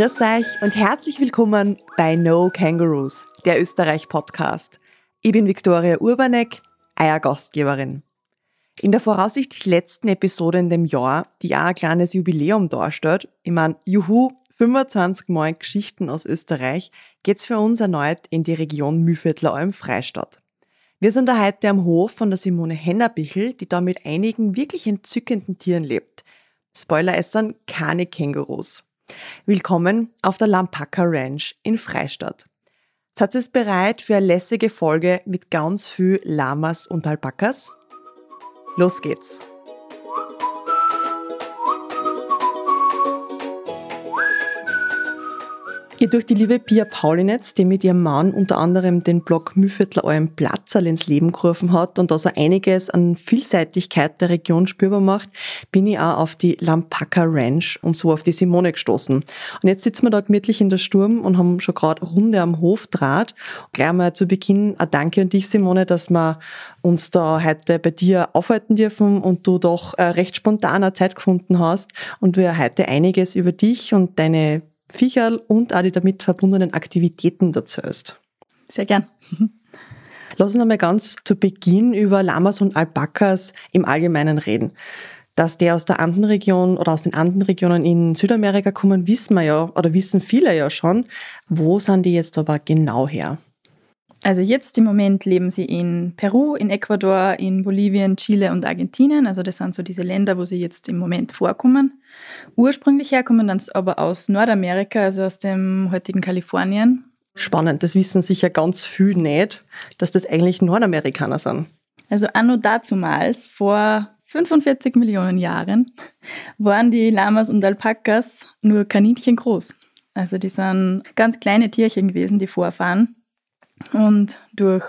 Grüß euch und herzlich willkommen bei No Kangaroos, der Österreich-Podcast. Ich bin Viktoria Urbanek, euer Gastgeberin. In der voraussichtlich letzten Episode in dem Jahr, die auch ein kleines Jubiläum darstellt, ich meine, juhu, 25 Mal Geschichten aus Österreich, geht's für uns erneut in die Region Mühlviertler Alm Freistadt. Wir sind da heute am Hof von der Simone Hennerbichel, die da mit einigen wirklich entzückenden Tieren lebt. Spoiler, es sind keine Kängurus. Willkommen auf der Lampaka Ranch in Freistadt. Seid ihr bereit für eine lässige Folge mit ganz viel Lamas und Alpakas? Los geht's! Ihr durch die liebe Pia Paulinetz, die mit ihrem Mann unter anderem den Blog Mühviertler Euren Platzerl ins Leben gerufen hat und also einiges an Vielseitigkeit der Region spürbar macht, bin ich auch auf die Lampaka Ranch und so auf die Simone gestoßen. Und jetzt sitzen wir da gemütlich in der Sturm und haben schon gerade Runde am Hof draht. Gleich mal zu Beginn ein Danke an dich, Simone, dass wir uns da heute bei dir aufhalten dürfen und du doch äh, recht spontaner Zeit gefunden hast und wir heute einiges über dich und deine Viecherl und auch die damit verbundenen Aktivitäten dazu ist. Sehr gern. Lass uns einmal ganz zu Beginn über Lamas und Alpakas im Allgemeinen reden. Dass die aus der Andenregion oder aus den Andenregionen in Südamerika kommen, wissen wir ja oder wissen viele ja schon. Wo sind die jetzt aber genau her? Also jetzt im Moment leben sie in Peru, in Ecuador, in Bolivien, Chile und Argentinien. Also das sind so diese Länder, wo sie jetzt im Moment vorkommen. Ursprünglich herkommen dann aber aus Nordamerika, also aus dem heutigen Kalifornien. Spannend, das wissen sicher ganz viel nicht, dass das eigentlich Nordamerikaner sind. Also anno dazumals, vor 45 Millionen Jahren, waren die Lamas und Alpakas nur Kaninchen groß. Also die sind ganz kleine Tierchen gewesen, die Vorfahren. Und durch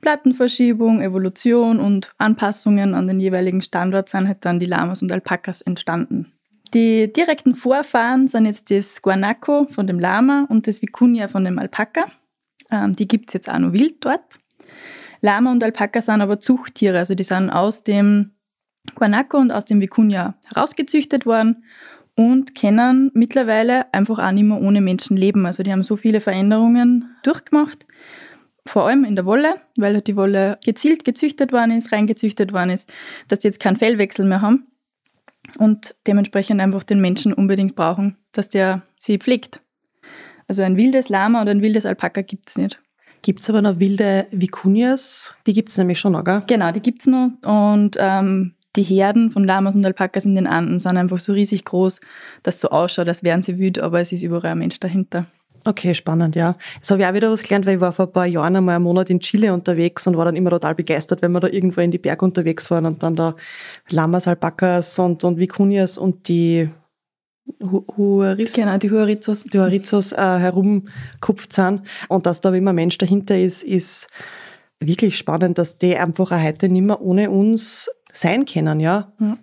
Plattenverschiebung, Evolution und Anpassungen an den jeweiligen Standort sind halt dann die Lamas und Alpakas entstanden. Die direkten Vorfahren sind jetzt das Guanaco von dem Lama und das Vicuña von dem Alpaka. Ähm, die gibt es jetzt auch noch wild dort. Lama und Alpaka sind aber Zuchttiere, also die sind aus dem Guanaco und aus dem Vicuña herausgezüchtet worden und können mittlerweile einfach auch nicht mehr ohne Menschen leben. Also die haben so viele Veränderungen durchgemacht, vor allem in der Wolle, weil die Wolle gezielt gezüchtet worden ist, reingezüchtet worden ist, dass die jetzt keinen Fellwechsel mehr haben und dementsprechend einfach den Menschen unbedingt brauchen, dass der sie pflegt. Also ein wildes Lama oder ein wildes Alpaka gibt es nicht. Gibt es aber noch wilde Vicunias? Die gibt es nämlich schon noch, gell? Genau, die gibt es noch. Und ähm, die Herden von Lamas und Alpakas in den Anden sind einfach so riesig groß, dass es so ausschaut, als wären sie wütend, aber es ist überall ein Mensch dahinter. Okay, spannend, ja. Jetzt habe ich auch wieder was gelernt, weil ich war vor ein paar Jahren einmal einen Monat in Chile unterwegs und war dann immer total begeistert, wenn wir da irgendwo in die Berge unterwegs waren und dann da Lamas, Alpakas und, und Vicunias und die Huaris, genau, die Huarizos, die Huarizos äh, herumkupft sind und dass da immer ein Mensch dahinter ist, ist wirklich spannend, dass die einfach auch heute nicht mehr ohne uns sein können, ja. ja.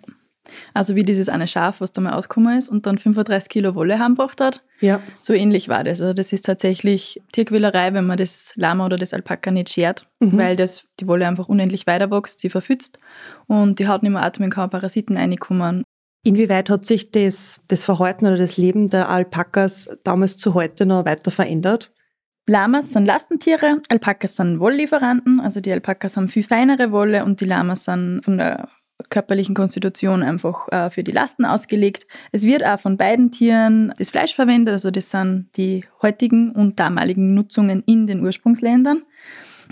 Also wie dieses eine Schaf, was da mal ausgekommen ist und dann 35 Kilo Wolle heimgebracht hat. Ja. So ähnlich war das. Also das ist tatsächlich Tierquälerei, wenn man das Lama oder das Alpaka nicht schert, mhm. weil das, die Wolle einfach unendlich weiter wächst, sie verfützt und die Haut nicht mehr atmen kann, Parasiten reinkommen. Inwieweit hat sich das, das Verhalten oder das Leben der Alpakas damals zu heute noch weiter verändert? Lamas sind Lastentiere, Alpakas sind Wolllieferanten, also die Alpakas haben viel feinere Wolle und die Lamas sind von der körperlichen Konstitution einfach äh, für die Lasten ausgelegt. Es wird auch von beiden Tieren das Fleisch verwendet, also das sind die heutigen und damaligen Nutzungen in den Ursprungsländern.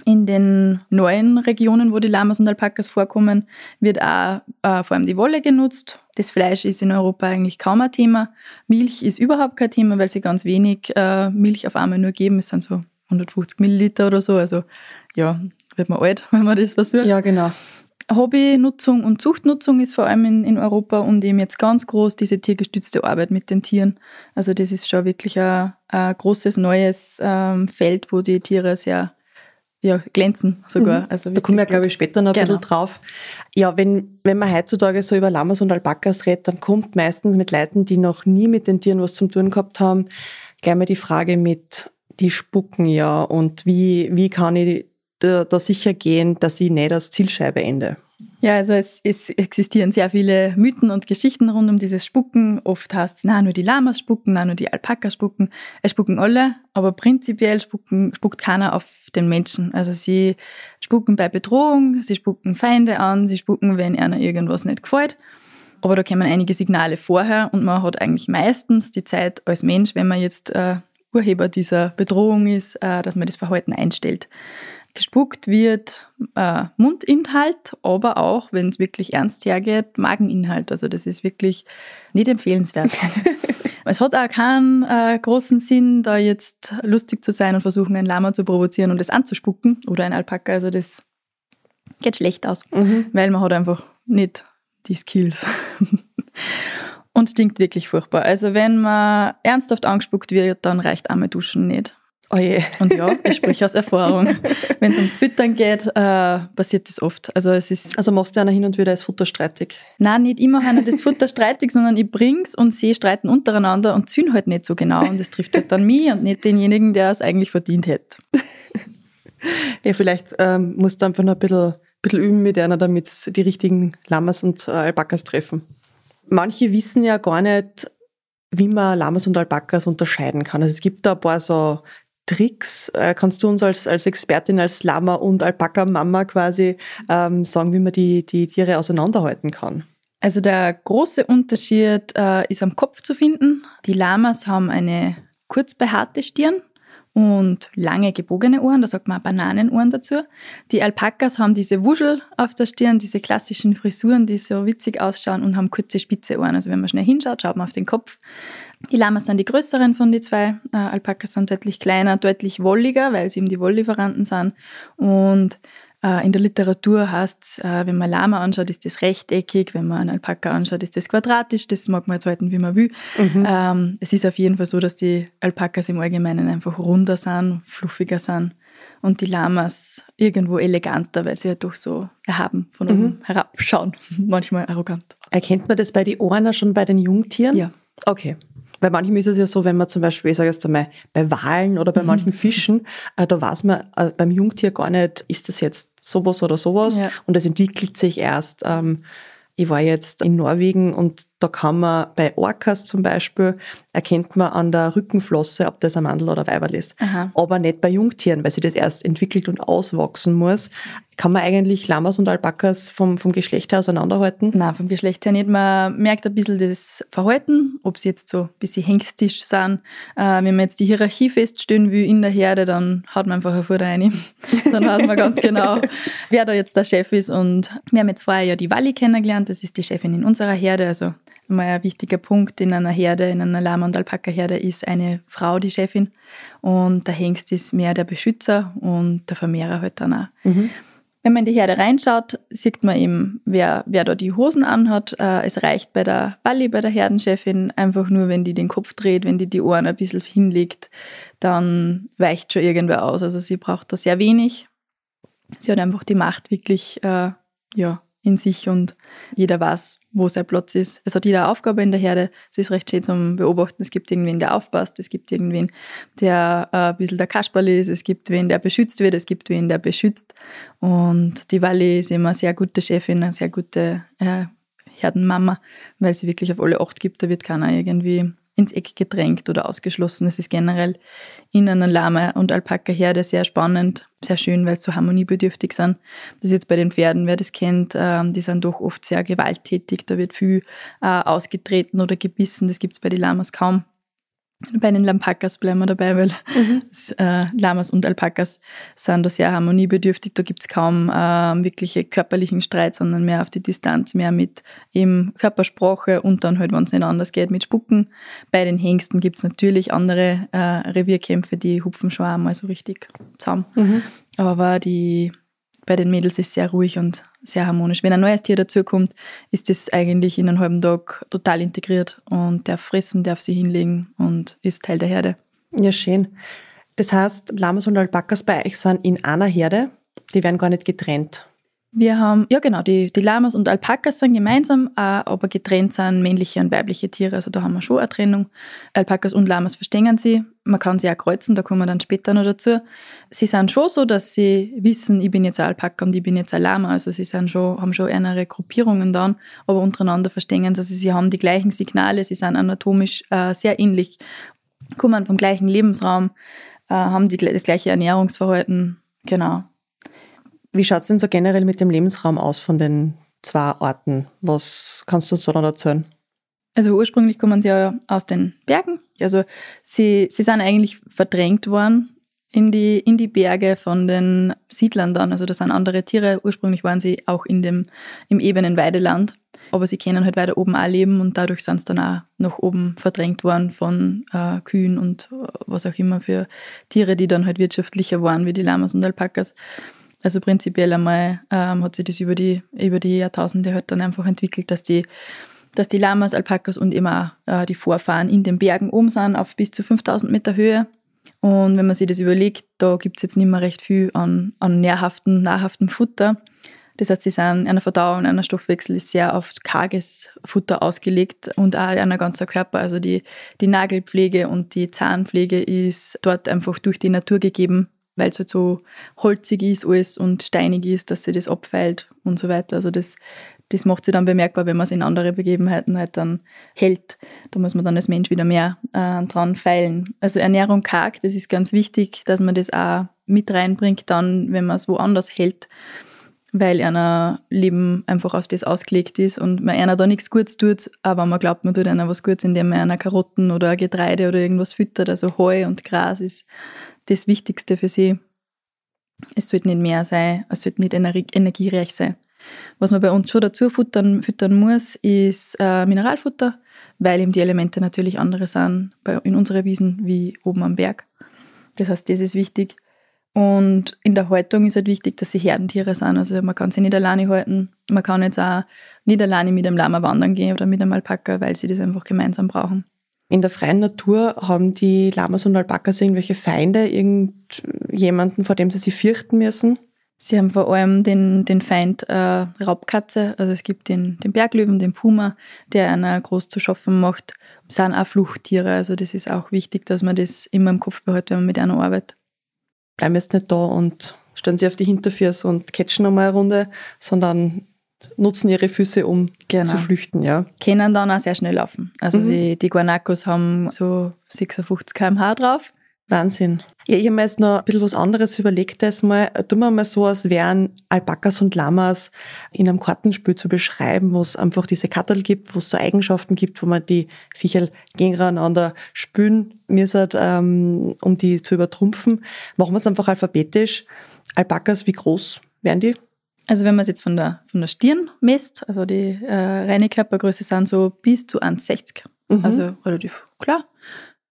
In den neuen Regionen, wo die Lamas und Alpakas vorkommen, wird auch äh, vor allem die Wolle genutzt. Das Fleisch ist in Europa eigentlich kaum ein Thema. Milch ist überhaupt kein Thema, weil sie ganz wenig äh, Milch auf einmal nur geben. Es sind so 150 Milliliter oder so. Also ja, wird man alt, wenn man das versucht. Ja, genau. Hobbynutzung und Zuchtnutzung ist vor allem in, in Europa und eben jetzt ganz groß diese tiergestützte Arbeit mit den Tieren. Also das ist schon wirklich ein, ein großes neues ähm, Feld, wo die Tiere sehr ja, glänzen sogar. Mhm. Also da kommen wir, glaube ich, später noch ein genau. bisschen drauf. Ja, wenn, wenn man heutzutage so über Lamas und Alpakas redet, dann kommt meistens mit Leuten, die noch nie mit den Tieren was zum tun gehabt haben, gleich mal die Frage mit, die spucken ja und wie, wie kann ich da, da sicher gehen, dass ich nicht als Zielscheibe ende. Ja, also es, es, existieren sehr viele Mythen und Geschichten rund um dieses Spucken. Oft heißt es, na, nur die Lamas spucken, na, nur die Alpakas spucken. Es spucken alle, aber prinzipiell spucken, spuckt keiner auf den Menschen. Also sie spucken bei Bedrohung, sie spucken Feinde an, sie spucken, wenn einer irgendwas nicht gefällt. Aber da kommen einige Signale vorher und man hat eigentlich meistens die Zeit als Mensch, wenn man jetzt äh, Urheber dieser Bedrohung ist, äh, dass man das Verhalten einstellt. Gespuckt wird äh, Mundinhalt, aber auch, wenn es wirklich ernst hergeht, Mageninhalt. Also das ist wirklich nicht empfehlenswert. es hat auch keinen äh, großen Sinn, da jetzt lustig zu sein und versuchen, ein Lama zu provozieren und es anzuspucken oder ein Alpaka. Also das geht schlecht aus, mhm. weil man hat einfach nicht die Skills. und stinkt wirklich furchtbar. Also wenn man ernsthaft angespuckt wird, dann reicht einmal Duschen nicht. Oh je. Und ja, ich spreche aus Erfahrung. Wenn es ums Füttern geht, äh, passiert das oft. Also, es ist also machst du einer hin und wieder das Futter streitig? Nein, nicht immer einer das Futter streitig, sondern ich bring's und sie streiten untereinander und ziehen halt nicht so genau. Und das trifft halt dann mich und nicht denjenigen, der es eigentlich verdient hätte. ja, vielleicht ähm, musst du einfach noch ein bisschen, bisschen üben mit einer, damit die richtigen Lamas und äh, Alpakas treffen. Manche wissen ja gar nicht, wie man Lamas und Alpakas unterscheiden kann. Also es gibt da ein paar so Tricks? Äh, kannst du uns als, als Expertin, als Lama- und Alpaka-Mama quasi ähm, sagen, wie man die, die Tiere auseinanderhalten kann? Also der große Unterschied äh, ist am Kopf zu finden. Die Lamas haben eine kurz behaarte Stirn und lange gebogene Ohren, da sagt man Bananenohren dazu. Die Alpakas haben diese Wuschel auf der Stirn, diese klassischen Frisuren, die so witzig ausschauen und haben kurze spitze Ohren. Also wenn man schnell hinschaut, schaut man auf den Kopf. Die Lamas sind die größeren von den zwei. Äh, Alpakas sind deutlich kleiner, deutlich wolliger, weil sie eben die Wolllieferanten sind. Und äh, in der Literatur heißt es, äh, wenn man Lama anschaut, ist das rechteckig, wenn man einen Alpaka anschaut, ist das quadratisch. Das mag man jetzt halten, wie man will. Mhm. Ähm, es ist auf jeden Fall so, dass die Alpakas im Allgemeinen einfach runder sind, fluffiger sind und die Lamas irgendwo eleganter, weil sie ja doch so erhaben von oben mhm. herabschauen, manchmal arrogant. Erkennt man das bei den Ohren schon bei den Jungtieren? Ja. Okay. Weil manchmal ist es ja so, wenn man zum Beispiel, ich sage jetzt einmal, bei Walen oder bei mhm. manchen Fischen, äh, da weiß man äh, beim Jungtier gar nicht, ist das jetzt sowas oder sowas ja. und das entwickelt sich erst. Ähm, ich war jetzt in Norwegen und da kann man bei Orcas zum Beispiel, erkennt man an der Rückenflosse, ob das ein Mandel oder Weiberl ist. Aha. Aber nicht bei Jungtieren, weil sie das erst entwickelt und auswachsen muss. Kann man eigentlich Lamas und Alpakas vom, vom Geschlecht her auseinanderhalten? Nein, vom Geschlecht her nicht. Man merkt ein bisschen das Verhalten, ob sie jetzt so ein bisschen hengstisch sind. Äh, wenn man jetzt die Hierarchie feststellen will in der Herde, dann hat man einfach eine Futter rein. dann weiß man ganz genau, wer da jetzt der Chef ist. Und wir haben jetzt vorher ja die Wally kennengelernt, das ist die Chefin in unserer Herde, also mal ein wichtiger Punkt in einer Herde, in einer Lama- und Alpaka-Herde ist eine Frau die Chefin und der Hengst ist mehr der Beschützer und der Vermehrer halt dann auch. Mhm. Wenn man in die Herde reinschaut, sieht man eben, wer, wer da die Hosen anhat. Äh, es reicht bei der Walli, bei der Herdenchefin, einfach nur, wenn die den Kopf dreht, wenn die die Ohren ein bisschen hinlegt, dann weicht schon irgendwer aus. Also sie braucht da sehr wenig. Sie hat einfach die Macht wirklich, äh, ja, in sich und jeder weiß, wo sein Platz ist. Es hat jeder Aufgabe in der Herde. Es ist recht schön zum Beobachten. Es gibt irgendwen, der aufpasst. Es gibt irgendwen, der äh, ein bisschen der Kasperl ist. Es gibt wen, der beschützt wird. Es gibt wen, der beschützt. Und die Wally ist immer eine sehr gute Chefin, eine sehr gute äh, Herdenmama, weil sie wirklich auf alle Acht gibt. Da wird keiner irgendwie ins Eck gedrängt oder ausgeschlossen. Es ist generell in einer Lama- und Alpaka-Herde sehr spannend, sehr schön, weil sie so harmoniebedürftig sind. Das ist jetzt bei den Pferden, wer das kennt, ähm, die sind doch oft sehr gewalttätig. Da wird viel äh, ausgetreten oder gebissen. Das gibt es bei den Lamas kaum. Bei den Lampakas bleiben wir dabei, weil mhm. äh, Lamas und Alpakas sind da sehr harmoniebedürftig. Da gibt es kaum äh, wirkliche körperlichen Streit, sondern mehr auf die Distanz, mehr mit eben Körpersprache und dann halt, wenn es nicht anders geht, mit Spucken. Bei den Hengsten gibt es natürlich andere äh, Revierkämpfe, die hupfen schon einmal so richtig zusammen. Mhm. Aber die bei den Mädels ist sehr ruhig und sehr harmonisch. Wenn ein neues Tier dazukommt, ist das eigentlich in einem halben Tag total integriert und darf fressen, darf sie hinlegen und ist Teil der Herde. Ja, schön. Das heißt, Lamas und Alpakas bei euch sind in einer Herde, die werden gar nicht getrennt. Wir haben, ja genau, die, die Lamas und Alpakas sind gemeinsam, äh, aber getrennt sind männliche und weibliche Tiere. Also da haben wir schon eine Trennung. Alpakas und Lamas verstehen sie. Man kann sie auch kreuzen, da kommen wir dann später noch dazu. Sie sind schon so, dass sie wissen, ich bin jetzt ein Alpaka und ich bin jetzt ein Lama. Also sie sind schon, haben schon andere Gruppierungen dann, aber untereinander verstehen sie. Also sie haben die gleichen Signale, sie sind anatomisch äh, sehr ähnlich, kommen vom gleichen Lebensraum, äh, haben die, das gleiche Ernährungsverhalten. Genau. Wie schaut es denn so generell mit dem Lebensraum aus von den zwei Orten? Was kannst du uns da noch erzählen? Also ursprünglich kommen sie ja aus den Bergen. Also sie, sie sind eigentlich verdrängt worden in die, in die Berge von den Siedlern dann. Also das sind andere Tiere. Ursprünglich waren sie auch in dem, im ebenen Weideland. Aber sie können halt weiter oben auch leben und dadurch sind sie dann auch nach oben verdrängt worden von äh, Kühen und äh, was auch immer für Tiere, die dann halt wirtschaftlicher waren, wie die Lamas und Alpakas. Also prinzipiell einmal ähm, hat sich das über die, über die Jahrtausende halt dann einfach entwickelt, dass die, dass die Lamas, Alpakas und immer äh, die Vorfahren in den Bergen oben sind, auf bis zu 5000 Meter Höhe. Und wenn man sich das überlegt, da gibt es jetzt nicht mehr recht viel an, an nährhaften, nahrhaftem Futter. Das heißt, sie sind einer Verdauung, einer Stoffwechsel ist sehr auf karges Futter ausgelegt und auch einer ganzen Körper. Also die, die Nagelpflege und die Zahnpflege ist dort einfach durch die Natur gegeben, weil es halt so holzig ist alles und steinig ist, dass sie das abfällt und so weiter. Also das, das macht sie dann bemerkbar, wenn man es in andere Begebenheiten halt dann hält. Da muss man dann als Mensch wieder mehr äh, dran feilen. Also Ernährung karg, das ist ganz wichtig, dass man das auch mit reinbringt, dann, wenn man es woanders hält, weil einer Leben einfach auf das ausgelegt ist und man einer da nichts Gutes tut, aber man glaubt, man tut einer was Gutes, indem man einer Karotten oder Getreide oder irgendwas füttert. Also Heu und Gras ist das Wichtigste für sie. Es sollte nicht mehr sein, es sollte nicht energiereich sein. Was man bei uns schon dazu futtern, füttern muss, ist äh, Mineralfutter, weil eben die Elemente natürlich andere sind bei, in unseren Wiesen wie oben am Berg. Das heißt, das ist wichtig. Und in der Haltung ist halt wichtig, dass sie Herdentiere sind. Also man kann sie nicht alleine halten. Man kann jetzt auch nicht alleine mit einem Lama wandern gehen oder mit einem Alpaka, weil sie das einfach gemeinsam brauchen. In der freien Natur haben die Lamas und Alpakas irgendwelche Feinde, irgendjemanden, vor dem sie sich fürchten müssen? Sie haben vor allem den, den Feind äh, Raubkatze. Also es gibt den, den Berglöwen, den Puma, der einer groß zu schaffen macht. Das sind auch Fluchttiere. Also das ist auch wichtig, dass man das immer im Kopf behält, wenn man mit einer arbeitet. Bleiben jetzt nicht da und stellen sie auf die Hinterfüße und catchen nochmal eine Runde, sondern nutzen ihre Füße, um genau. zu flüchten, ja. Können dann auch sehr schnell laufen. Also mhm. die, die Guanacos haben so 56 km/h drauf. Wahnsinn. Ja, ich habe mir jetzt noch ein bisschen was anderes überlegt. Das mal, tun wir mal so, als wären Alpakas und Lamas in einem Kartenspiel zu beschreiben, wo es einfach diese Kattel gibt, wo es so Eigenschaften gibt, wo man die Viecher gegeneinander spülen müssen, ähm, um die zu übertrumpfen. Machen wir es einfach alphabetisch. Alpakas, wie groß wären die? Also wenn man es jetzt von der, von der Stirn misst, also die äh, reine Körpergröße sind so bis zu 1,60. Mhm. Also relativ klar.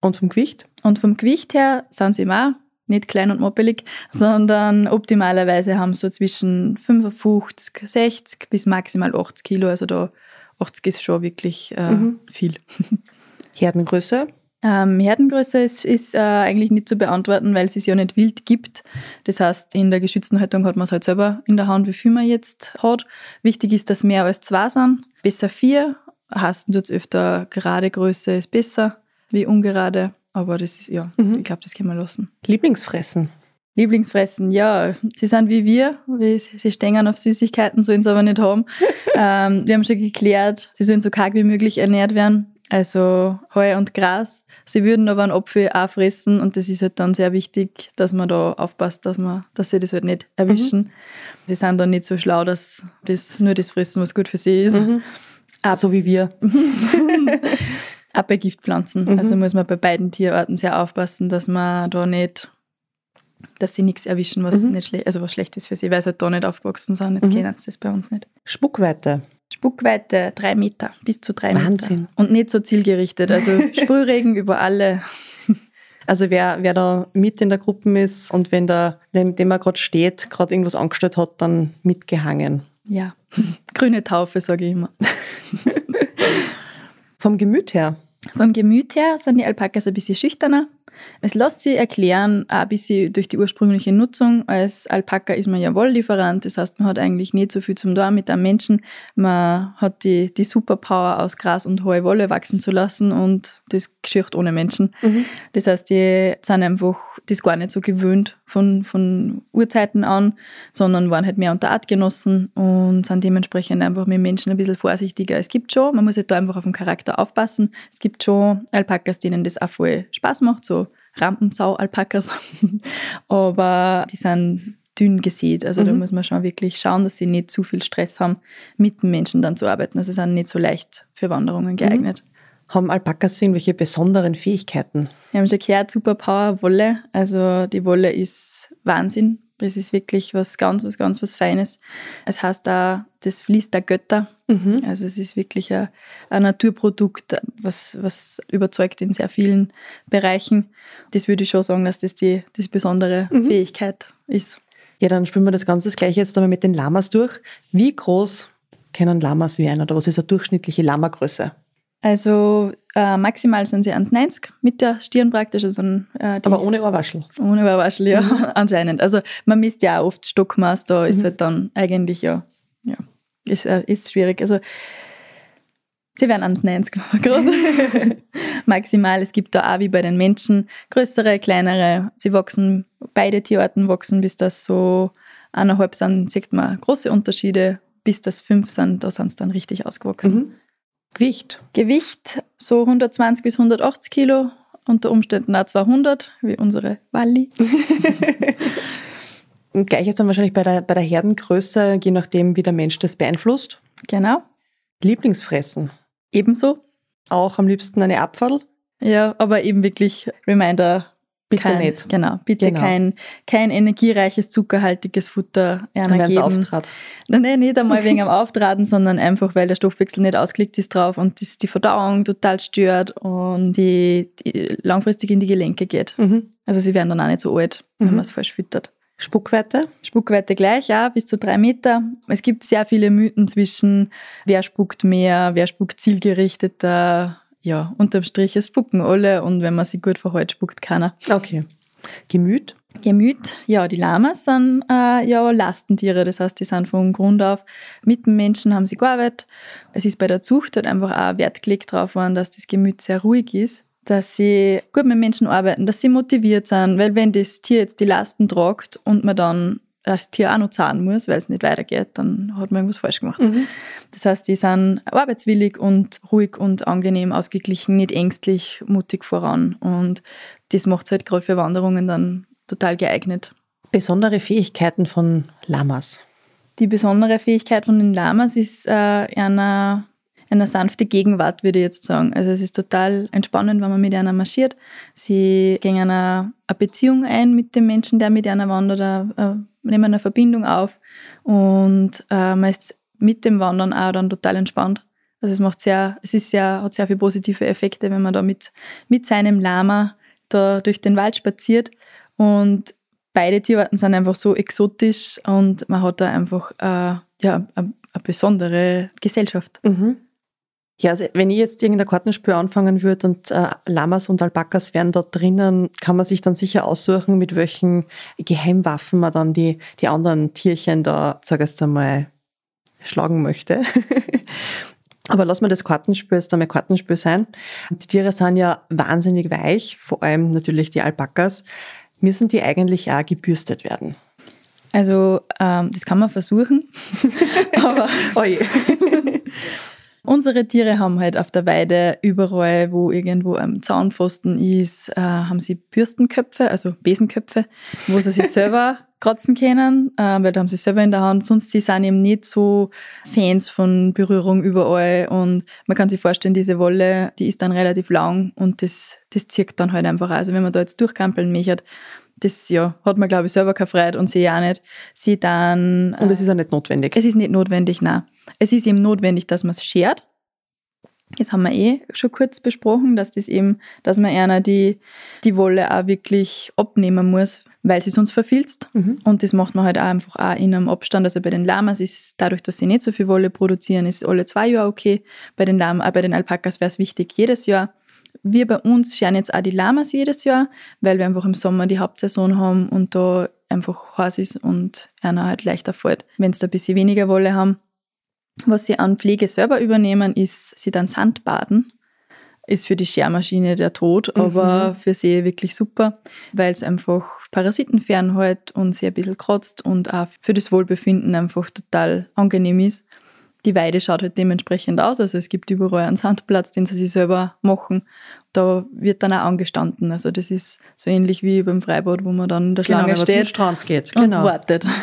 Und vom Gewicht? Und vom Gewicht her sind sie immer nicht klein und moppelig, sondern optimalerweise haben sie so zwischen 55, 60 bis maximal 80 Kilo. Also da 80 ist schon wirklich äh, mhm. viel. Herdengröße? Ähm, Herdengröße ist, ist äh, eigentlich nicht zu beantworten, weil es es ja nicht wild gibt. Das heißt, in der geschützten Haltung hat man es halt selber in der Hand, wie viel man jetzt hat. Wichtig ist, dass mehr als zwei sind. Besser vier. Heißt tut öfter gerade Größe ist besser wie ungerade. Aber das ist, ja, mhm. ich glaube, das kann man lassen. Lieblingsfressen? Lieblingsfressen, ja. Sie sind wie wir. Sie stehen auf Süßigkeiten, sollen sie aber nicht haben. ähm, wir haben schon geklärt, sie sollen so karg wie möglich ernährt werden. Also Heu und Gras. Sie würden aber einen Apfel auch fressen und das ist halt dann sehr wichtig, dass man da aufpasst, dass, man, dass sie das halt nicht erwischen. Mhm. Sie sind dann nicht so schlau, dass das nur das fressen, was gut für sie ist. Mhm. Ab, so wie wir. auch bei Giftpflanzen. Mhm. Also muss man bei beiden Tierarten sehr aufpassen, dass man da nicht, dass sie nichts erwischen, was mhm. nicht schlecht, also was schlecht ist für sie, weil sie halt da nicht aufgewachsen sind. Jetzt mhm. kennen sie das bei uns nicht. Spuckweite. Spuckweite drei Meter, bis zu drei Wahnsinn. Meter. Und nicht so zielgerichtet. Also Sprühregen über alle. Also wer, wer da mit in der Gruppe ist und wenn da, dem, dem er gerade steht, gerade irgendwas angestellt hat, dann mitgehangen. Ja, grüne Taufe, sage ich immer. Vom Gemüt her? Vom Gemüt her sind die Alpakas ein bisschen schüchterner. Es lässt sich erklären, ein bisschen durch die ursprüngliche Nutzung. Als Alpaka ist man ja Wolllieferant, das heißt, man hat eigentlich nicht so viel zum Tun mit einem Menschen. Man hat die, die Superpower aus Gras und hohe Wolle wachsen zu lassen und das geschieht ohne Menschen. Mhm. Das heißt, die sind einfach das gar nicht so gewöhnt von, von Urzeiten an, sondern waren halt mehr unter Artgenossen und sind dementsprechend einfach mit Menschen ein bisschen vorsichtiger. Es gibt schon, man muss halt da einfach auf den Charakter aufpassen. Es gibt schon Alpakas, denen das auch voll Spaß macht, so Rampensau-Alpakas. Aber die sind dünn gesät. Also mhm. da muss man schon wirklich schauen, dass sie nicht zu viel Stress haben, mit den Menschen dann zu arbeiten. Also sie sind nicht so leicht für Wanderungen geeignet. Haben Alpakas irgendwelche besonderen Fähigkeiten? Wir haben schon gehört, Superpower Wolle. Also die Wolle ist Wahnsinn. Das ist wirklich was ganz, was ganz, was Feines. Es heißt da, das fließt der Götter. Mhm. Also es ist wirklich ein, ein, Naturprodukt, was, was überzeugt in sehr vielen Bereichen. Das würde ich schon sagen, dass das die, die besondere mhm. Fähigkeit ist. Ja, dann spielen wir das Ganze das gleiche jetzt einmal mit den Lamas durch. Wie groß können Lamas werden oder was ist eine durchschnittliche Lama-Größe? Also äh, maximal sind sie 1,90 mit der Stirn praktisch. Also, äh, Aber ohne Ohrwaschel? Ohne Ohrwaschel, ja, mhm. anscheinend. Also man misst ja oft Stockmaß, da mhm. ist halt dann eigentlich ja, ja ist, äh, ist schwierig. Also sie werden 1,90 groß. maximal. Es gibt da auch wie bei den Menschen größere, kleinere. Sie wachsen, beide Tierarten wachsen, bis das so eineinhalb sind, sieht man große Unterschiede. Bis das fünf sind, da sind sie dann richtig ausgewachsen. Mhm. Gewicht? Gewicht so 120 bis 180 Kilo, unter Umständen auch 200, wie unsere Walli. Gleich jetzt dann wahrscheinlich bei der, bei der Herdengröße, je nachdem, wie der Mensch das beeinflusst. Genau. Lieblingsfressen? Ebenso. Auch am liebsten eine Abfall? Ja, aber eben wirklich Reminder, Bitte kein, nicht. Genau, bitte genau. Kein, kein energiereiches, zuckerhaltiges Futter einer geben. Auftrat. Nein, nein, nicht einmal wegen am Auftraten, sondern einfach, weil der Stoffwechsel nicht ausgelegt ist drauf und das die Verdauung total stört und die, die langfristig in die Gelenke geht. Mhm. Also sie werden dann auch nicht so alt, wenn mhm. man es falsch füttert. Spuckweite? Spuckweite gleich, ja, bis zu drei Meter. Es gibt sehr viele Mythen zwischen, wer spuckt mehr, wer spuckt zielgerichteter, ja, unterm Strich, es spucken alle und wenn man sich gut verhält, spuckt keiner. Okay. Gemüt? Gemüt, ja, die Lamas sind äh, ja Lastentiere, das heißt, die sind von Grund auf mit dem Menschen haben sie gearbeitet. Es ist bei der Zucht halt einfach auch Wert gelegt darauf worden, dass das Gemüt sehr ruhig ist, dass sie gut mit Menschen arbeiten, dass sie motiviert sind, weil wenn das Tier jetzt die Lasten tragt und man dann das Tier auch noch zahlen muss, weil es nicht weitergeht, dann hat man irgendwas falsch gemacht. Mhm. Das heißt, die sind arbeitswillig und ruhig und angenehm, ausgeglichen, nicht ängstlich, mutig voran. Und das macht es halt gerade für Wanderungen dann total geeignet. Besondere Fähigkeiten von Lamas? Die besondere Fähigkeit von den Lamas ist äh, einer eine sanfte Gegenwart, würde ich jetzt sagen. Also es ist total entspannend, wenn man mit einer marschiert. Sie gehen eine, eine Beziehung ein mit dem Menschen, der mit einer wandert, eine, nehmen eine Verbindung auf und äh, man ist mit dem Wandern auch dann total entspannt. Also es macht sehr, es ist sehr, hat sehr viele positive Effekte, wenn man da mit, mit seinem Lama da durch den Wald spaziert und beide Tierarten sind einfach so exotisch und man hat da einfach äh, ja, eine, eine besondere Gesellschaft. Mhm. Ja, also wenn ich jetzt irgendein Kartenspiel anfangen würde und äh, Lamas und Alpakas wären dort drinnen, kann man sich dann sicher aussuchen, mit welchen Geheimwaffen man dann die, die anderen Tierchen da, sag ich einmal, schlagen möchte. Aber lass mal das Kartenspiel jetzt einmal Kartenspiel sein. Die Tiere sind ja wahnsinnig weich, vor allem natürlich die Alpakas. Müssen die eigentlich auch gebürstet werden? Also, ähm, das kann man versuchen. Aber Oje. Unsere Tiere haben halt auf der Weide überall, wo irgendwo ein Zaunpfosten ist, äh, haben sie Bürstenköpfe, also Besenköpfe, wo sie sich selber kratzen können, äh, weil da haben sie selber in der Hand. Sonst sie sind eben nicht so Fans von Berührung überall und man kann sich vorstellen, diese Wolle, die ist dann relativ lang und das, das zirkt dann halt einfach. Also wenn man da jetzt durchkampeln möchte, das ja, hat man, glaube ich, selber keine Freude und sie auch nicht. Sie dann. Und es ist auch nicht notwendig. Es ist nicht notwendig, nein. Es ist eben notwendig, dass man es schert. Das haben wir eh schon kurz besprochen, dass das eben, dass man einer die, die Wolle auch wirklich abnehmen muss, weil sie sonst verfilzt. Mhm. Und das macht man halt auch einfach auch in einem Abstand. Also bei den Lamas ist dadurch, dass sie nicht so viel Wolle produzieren, ist alle zwei Jahre okay. Bei den Lamas, auch bei den Alpakas wäre es wichtig, jedes Jahr. Wir bei uns scheren jetzt auch die Lamas jedes Jahr, weil wir einfach im Sommer die Hauptsaison haben und da einfach heiß ist und einer halt leichter fällt, wenn sie da ein bisschen weniger Wolle haben. Was sie an Pflege selber übernehmen, ist, sie dann Sandbaden. Ist für die Schermaschine der Tod, Mhm. aber für sie wirklich super, weil es einfach Parasiten fernhält und sie ein bisschen kratzt und auch für das Wohlbefinden einfach total angenehm ist. Die Weide schaut halt dementsprechend aus, also es gibt überall einen Sandplatz, den sie sich selber machen. Da wird dann auch angestanden. Also das ist so ähnlich wie beim Freibad, wo man dann der Genau, zum steht Strand geht. und Genau. wartet.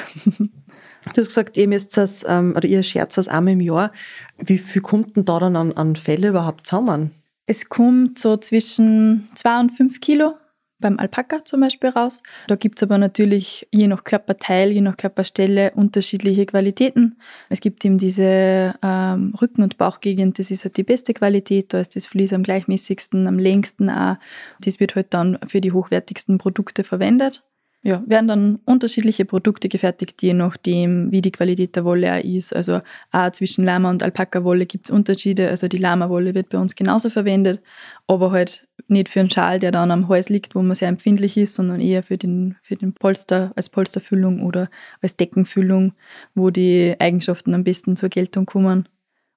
Du hast gesagt, ihr müsst das, ähm, oder ihr scherzt das einmal im Jahr. Wie viel kommt denn da dann an, an Fälle überhaupt zusammen? Es kommt so zwischen zwei und fünf Kilo beim Alpaka zum Beispiel raus. Da gibt es aber natürlich je nach Körperteil, je nach Körperstelle unterschiedliche Qualitäten. Es gibt eben diese ähm, Rücken- und Bauchgegend, das ist halt die beste Qualität. Da ist das Vlies am gleichmäßigsten, am längsten auch. Das wird halt dann für die hochwertigsten Produkte verwendet. Ja, werden dann unterschiedliche Produkte gefertigt, je nachdem, wie die Qualität der Wolle auch ist. Also auch zwischen Lama und Alpaka-Wolle gibt es Unterschiede. Also die Lama-Wolle wird bei uns genauso verwendet, aber halt nicht für einen Schal, der dann am Hals liegt, wo man sehr empfindlich ist, sondern eher für den, für den Polster, als Polsterfüllung oder als Deckenfüllung, wo die Eigenschaften am besten zur Geltung kommen,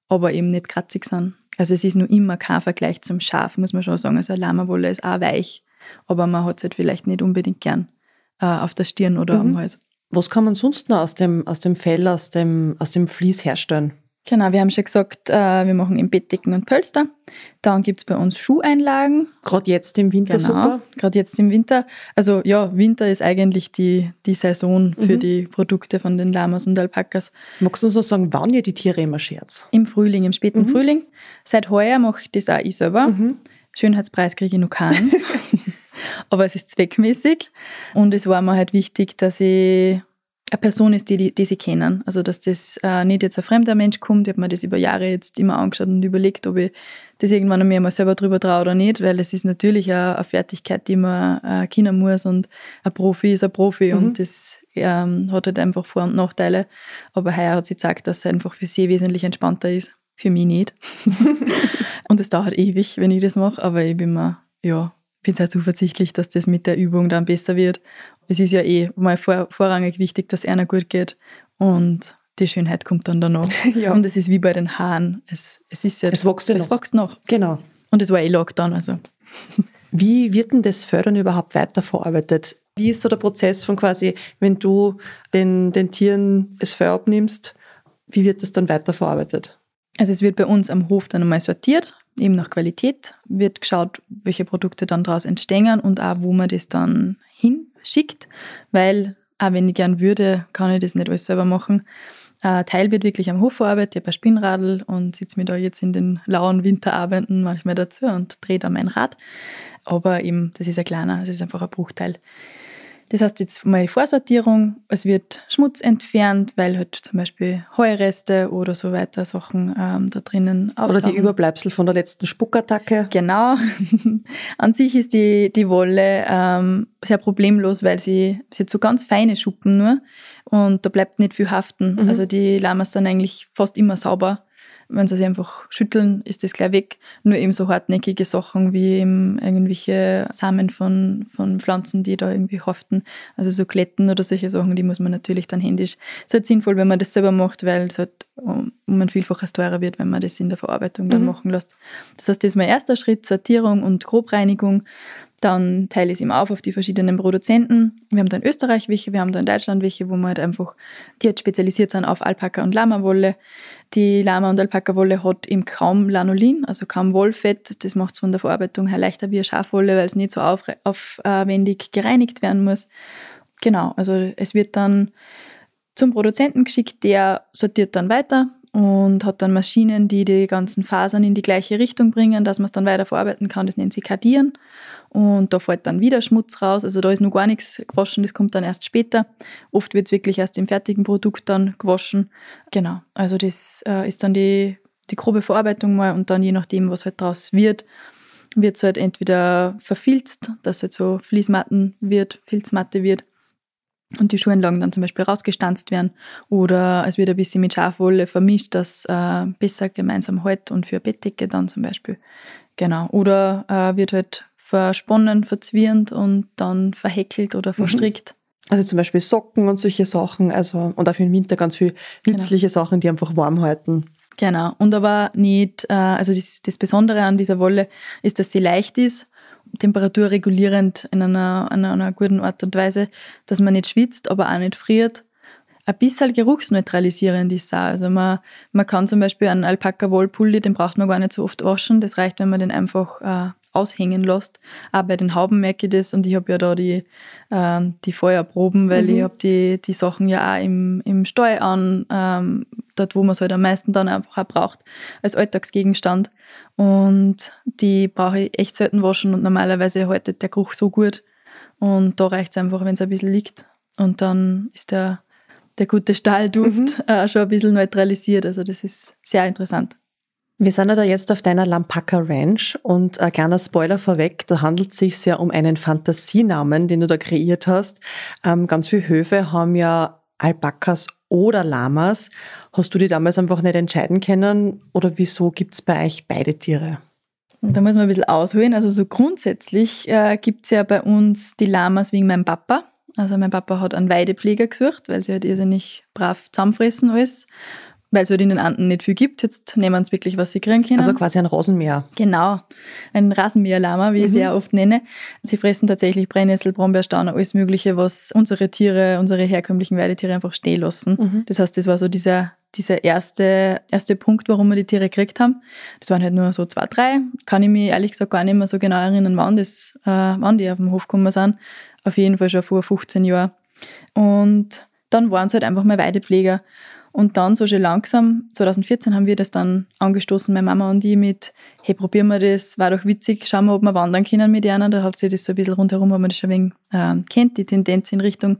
aber eben nicht kratzig sind. Also es ist nur immer kein Vergleich zum Schaf, muss man schon sagen. Also Lama-Wolle ist auch weich, aber man hat es halt vielleicht nicht unbedingt gern äh, auf der Stirn oder Mhm. am Hals. Was kann man sonst noch aus dem, aus dem Fell, aus dem, aus dem Vlies herstellen? Genau, wir haben schon gesagt, äh, wir machen eben Bettdecken und Pölster. Dann gibt es bei uns Schuheinlagen. Gerade jetzt im Winter Genau, super. gerade jetzt im Winter. Also ja, Winter ist eigentlich die, die Saison für Mhm. die Produkte von den Lamas und Alpakas. Magst du uns noch sagen, wann ihr die Tiere immer scherzt? Im Frühling, im späten Mhm. Frühling. Seit heuer mache ich das auch ich selber. Mhm. Schönheitspreis kriege ich noch keinen. Aber es ist zweckmäßig. Und es war mir halt wichtig, dass ich eine Person ist, die, die, die sie kennen. Also, dass das äh, nicht jetzt ein fremder Mensch kommt. Ich habe mir das über Jahre jetzt immer angeschaut und überlegt, ob ich das irgendwann mir mal selber drüber traue oder nicht, weil es ist natürlich eine, eine Fertigkeit, die man äh, kennen muss und ein Profi ist ein Profi Mhm. und das ähm, hat halt einfach Vor- und Nachteile. Aber heuer hat sie gezeigt, dass es einfach für sie wesentlich entspannter ist. Für mich nicht. und es dauert ewig, wenn ich das mache, aber ich bin mir, ja, bin sehr zuversichtlich, dass das mit der Übung dann besser wird. Es ist ja eh mal vor, vorrangig wichtig, dass einer gut geht und die Schönheit kommt dann danach. Ja. Und es ist wie bei den Haaren. Es, es ist ja, Es wächst ja noch. wächst noch. Genau. Und es war eh Lockdown, also. Wie wird denn das Fördern überhaupt weiterverarbeitet? Wie ist so der Prozess von quasi, wenn du den, den Tieren das Fell abnimmst, wie wird das dann weiterverarbeitet? Also es wird bei uns am Hof dann einmal sortiert, eben nach Qualität, wird geschaut, welche Produkte dann daraus entstehen und auch, wo man das dann hinschickt, weil auch wenn ich gern würde, kann ich das nicht alles selber machen. Ein Teil wird wirklich am Hof verarbeitet, ich habe ein Spinnradl und sitze mir da jetzt in den lauen Winterabenden manchmal dazu und drehe da mein Rad. Aber eben, das ist ein kleiner, es ist einfach ein Bruchteil. Das heißt jetzt mal Vorsortierung, es wird Schmutz entfernt, weil halt zum Beispiel Heureste oder so weiter Sachen ähm, da drinnen Oder die auftauchen. Überbleibsel von der letzten Spuckattacke? Genau. An sich ist die, die Wolle ähm, sehr problemlos, weil sie, sie hat so ganz feine Schuppen nur und da bleibt nicht viel haften. Mhm. Also die Lamas sind eigentlich fast immer sauber. Wenn sie sich einfach schütteln, ist das gleich weg. Nur eben so hartnäckige Sachen wie eben irgendwelche Samen von, von Pflanzen, die da irgendwie haften. Also so Kletten oder solche Sachen, die muss man natürlich dann händisch. Es ist halt sinnvoll, wenn man das selber macht, weil es halt um ein Vielfaches teurer wird, wenn man das in der Verarbeitung dann Mhm. machen lässt. Das heißt, das ist mein erster Schritt, Sortierung und Grobreinigung. Dann teile ich es ihm auf auf die verschiedenen Produzenten. Wir haben da in Österreich welche, wir haben da in Deutschland welche, wo man halt einfach, die halt spezialisiert sind auf Alpaka- und Lama-Wolle. Die Lama- und Alpaka-Wolle hat eben kaum Lanolin, also kaum Wollfett. Das macht es von der Verarbeitung her leichter wie eine Schafwolle, weil es nicht so auf, aufwendig gereinigt werden muss. Genau, also es wird dann zum Produzenten geschickt, der sortiert dann weiter und hat dann Maschinen, die die ganzen Fasern in die gleiche Richtung bringen, dass man es dann weiter verarbeiten kann. Das nennt sich Kardieren. Und da fällt dann wieder Schmutz raus. Also da ist noch gar nichts gewaschen, das kommt dann erst später. Oft wird es wirklich erst im fertigen Produkt dann gewaschen. Genau, also das äh, ist dann die, die grobe Verarbeitung mal und dann je nachdem, was halt draus wird, wird es halt entweder verfilzt, dass halt so Fließmatten wird, Filzmatte wird und die Schuhanlagen dann zum Beispiel rausgestanzt werden oder es wird ein bisschen mit Schafwolle vermischt, dass äh, besser gemeinsam hält und für Bettdecke dann zum Beispiel. Genau. Oder äh, wird halt versponnen, verzwirnt und dann verheckelt oder mhm. verstrickt. Also zum Beispiel Socken und solche Sachen, also und auch den Winter ganz viel genau. nützliche genau. Sachen, die einfach warm halten. Genau. Und aber nicht, äh, also das, das Besondere an dieser Wolle ist, dass sie leicht ist, temperaturregulierend in einer, einer, einer guten Art und Weise, dass man nicht schwitzt, aber auch nicht friert. Ein bisschen geruchsneutralisierend ist auch. Also man, man kann zum Beispiel einen Alpaka-Wollpulli, den braucht man gar nicht so oft waschen. Das reicht, wenn man den einfach äh, aushängen lässt. Auch bei den Hauben merke ich das und ich habe ja da die, ähm, die Feuerproben, weil mhm. ich habe die, die Sachen ja auch im, im Stall an, ähm, dort wo man es halt am meisten dann einfach auch braucht, als Alltagsgegenstand. Und die brauche ich echt selten waschen und normalerweise haltet der Geruch so gut. Und da reicht es einfach, wenn es ein bisschen liegt. Und dann ist der, der gute Stahlduft mhm. äh, schon ein bisschen neutralisiert. Also das ist sehr interessant. Wir sind ja da jetzt auf deiner Lampaka Ranch und ein kleiner Spoiler vorweg, da handelt es sich ja um einen Fantasienamen, den du da kreiert hast. Ähm, ganz viele Höfe haben ja Alpakas oder Lamas. Hast du die damals einfach nicht entscheiden können oder wieso gibt es bei euch beide Tiere? Da muss man ein bisschen ausholen. Also so grundsätzlich äh, gibt es ja bei uns die Lamas wegen meinem Papa. Also mein Papa hat einen Weidepfleger gesucht, weil sie halt irrsinnig brav zusammenfressen alles weil es halt in den Anden nicht viel gibt. Jetzt nehmen wir uns wirklich, was sie kriegen können. Also quasi ein Rasenmäher. Genau, ein Rasenmäherlama, wie mhm. ich sie ja oft nenne. Sie fressen tatsächlich Brennnessel, Brombeerstauner, alles Mögliche, was unsere Tiere, unsere herkömmlichen Weidetiere einfach stehen lassen. Mhm. Das heißt, das war so dieser, dieser erste, erste Punkt, warum wir die Tiere gekriegt haben. Das waren halt nur so zwei, drei. Kann ich mich ehrlich gesagt gar nicht mehr so genau erinnern, wann, das, äh, wann die auf dem Hof gekommen sind. Auf jeden Fall schon vor 15 Jahren. Und dann waren es halt einfach mal Weidepfleger. Und dann so schon langsam, 2014 haben wir das dann angestoßen, meine Mama und ich mit, hey, probieren wir das, war doch witzig, schauen wir, ob wir wandern können mit einer. Da hat sie das so ein bisschen rundherum, haben wir das schon wenig äh, kennt, die Tendenz in Richtung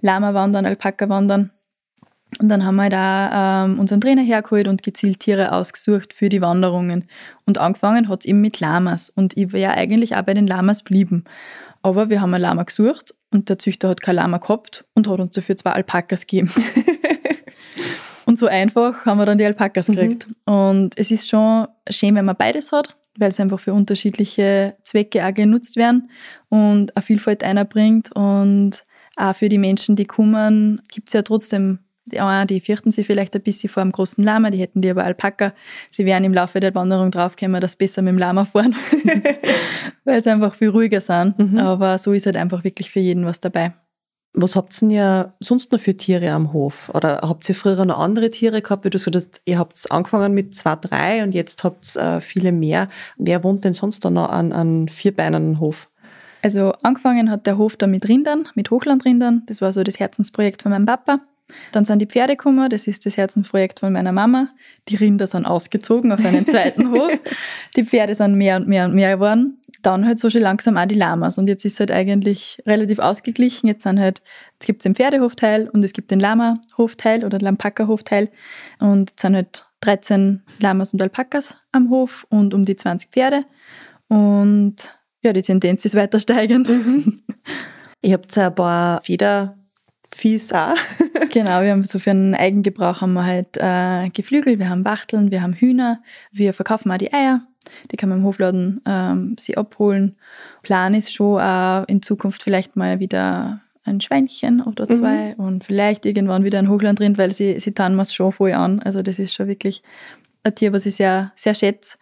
Lama-Wandern, Alpaka-Wandern. Und dann haben wir da ähm, unseren Trainer hergeholt und gezielt Tiere ausgesucht für die Wanderungen. Und angefangen hat es eben mit Lamas. Und ich wäre eigentlich auch bei den Lamas blieben. Aber wir haben ein Lama gesucht und der Züchter hat kein Lama gehabt und hat uns dafür zwei Alpakas gegeben. Und so einfach haben wir dann die Alpakas mhm. gekriegt. Und es ist schon schön, wenn man beides hat, weil es einfach für unterschiedliche Zwecke auch genutzt werden und eine Vielfalt einbringt. Und auch für die Menschen, die kommen, gibt es ja trotzdem die, die fürchten sich vielleicht ein bisschen vor einem großen Lama, die hätten die aber Alpaka. Sie werden im Laufe der Wanderung draufkommen, dass besser mit dem Lama fahren, weil sie einfach viel ruhiger sind. Mhm. Aber so ist halt einfach wirklich für jeden was dabei. Was habt ihr denn ja sonst noch für Tiere am Hof? Oder habt ihr früher noch andere Tiere gehabt, wie du so dass ihr habt angefangen mit zwei, drei und jetzt habt ihr äh, viele mehr. Wer wohnt denn sonst da noch an, an vierbeinen Hof? Also angefangen hat der Hof da mit Rindern, mit Hochlandrindern. Das war so das Herzensprojekt von meinem Papa. Dann sind die Pferde gekommen, das ist das Herzensprojekt von meiner Mama. Die Rinder sind ausgezogen auf einen zweiten Hof. Die Pferde sind mehr und mehr und mehr geworden dann halt so schon langsam auch die Lamas. Und jetzt ist es halt eigentlich relativ ausgeglichen. Jetzt sind halt, jetzt gibt es den Pferdehofteil und es gibt den Lama-Hofteil oder Lampaka-Hofteil. Und jetzt sind halt 13 Lamas und Alpakas am Hof und um die 20 Pferde. Und ja, die Tendenz ist weiter steigend. Mhm. Ihr habt ja ein paar Federviehs auch. genau, wir haben so für einen Eigengebrauch haben wir halt äh, Geflügel, wir haben Wachteln, wir haben Hühner, wir verkaufen auch die Eier die kann man im Hofladen ähm, sie abholen. Plan ist schon auch in Zukunft vielleicht mal wieder ein Schweinchen oder zwei mhm. und vielleicht irgendwann wieder ein Hochland drin, weil sie, sie tun mir schon voll an. Also das ist schon wirklich ein Tier, was ich sehr, sehr schätze.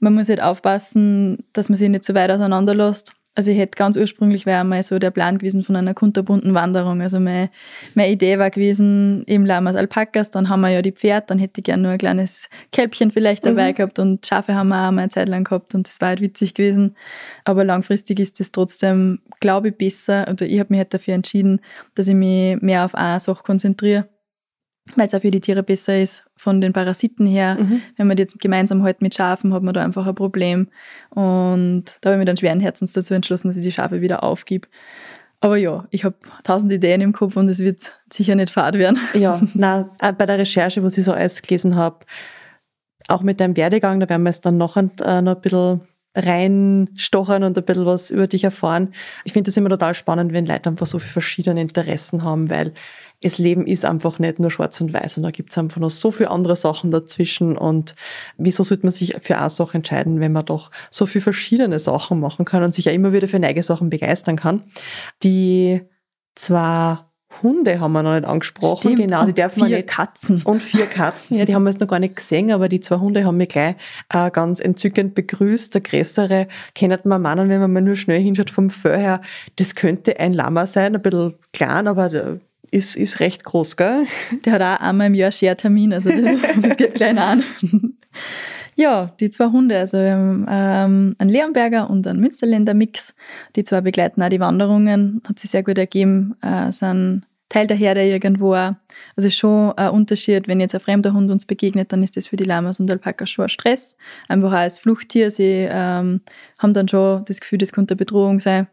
Man muss halt aufpassen, dass man sich nicht zu weit auseinander lässt. Also ich hätte ganz ursprünglich wäre einmal so der Plan gewesen von einer kunterbunten Wanderung. Also meine, meine Idee war gewesen, eben Lamas Alpakas, dann haben wir ja die Pferde, dann hätte ich gerne nur ein kleines Kälbchen vielleicht dabei mhm. gehabt und Schafe haben wir auch mal eine Zeit lang gehabt und das war halt witzig gewesen. Aber langfristig ist das trotzdem, glaube ich, besser. Oder ich habe mich halt dafür entschieden, dass ich mich mehr auf eine Sache konzentriere weil es auch für die Tiere besser ist von den Parasiten her. Mhm. Wenn man die jetzt gemeinsam halt mit Schafen, hat man da einfach ein Problem. Und da habe ich mir dann schweren Herzens dazu entschlossen, dass ich die Schafe wieder aufgib. Aber ja, ich habe tausend Ideen im Kopf und es wird sicher nicht fad werden. Ja, na, äh, bei der Recherche, was ich so alles gelesen habe, auch mit deinem Werdegang, da werden wir jetzt dann noch ein, äh, noch ein bisschen reinstochern und ein bisschen was über dich erfahren. Ich finde das immer total spannend, wenn Leute einfach so viele verschiedene Interessen haben, weil das Leben ist einfach nicht nur schwarz und weiß und da gibt es einfach noch so viele andere Sachen dazwischen und wieso sollte man sich für eine Sache entscheiden, wenn man doch so viele verschiedene Sachen machen kann und sich ja immer wieder für neue Sachen begeistern kann. Die zwar Hunde haben wir noch nicht angesprochen. Stimmt, genau, die dürfen vier nicht. Katzen. Und vier Katzen, ja, die haben wir jetzt noch gar nicht gesehen, aber die zwei Hunde haben mich gleich äh, ganz entzückend begrüßt. Der größere kennt man meinen, wenn man mal nur schnell hinschaut vom Fell her, das könnte ein Lama sein, ein bisschen klein, aber ist, ist recht groß, gell? Der hat auch einmal im Jahr Schertermin, also das, das geht klein an. Ja, die zwei Hunde, also wir haben ähm, einen Leonberger und einen Münsterländer Mix. Die zwei begleiten auch die Wanderungen, hat sich sehr gut ergeben, äh, sind Teil der Herde irgendwo. Also ist schon ein Unterschied, wenn jetzt ein fremder Hund uns begegnet, dann ist das für die Lamas und Alpakas schon ein Stress. Einfach auch als Fluchttier, sie ähm, haben dann schon das Gefühl, das könnte eine Bedrohung sein.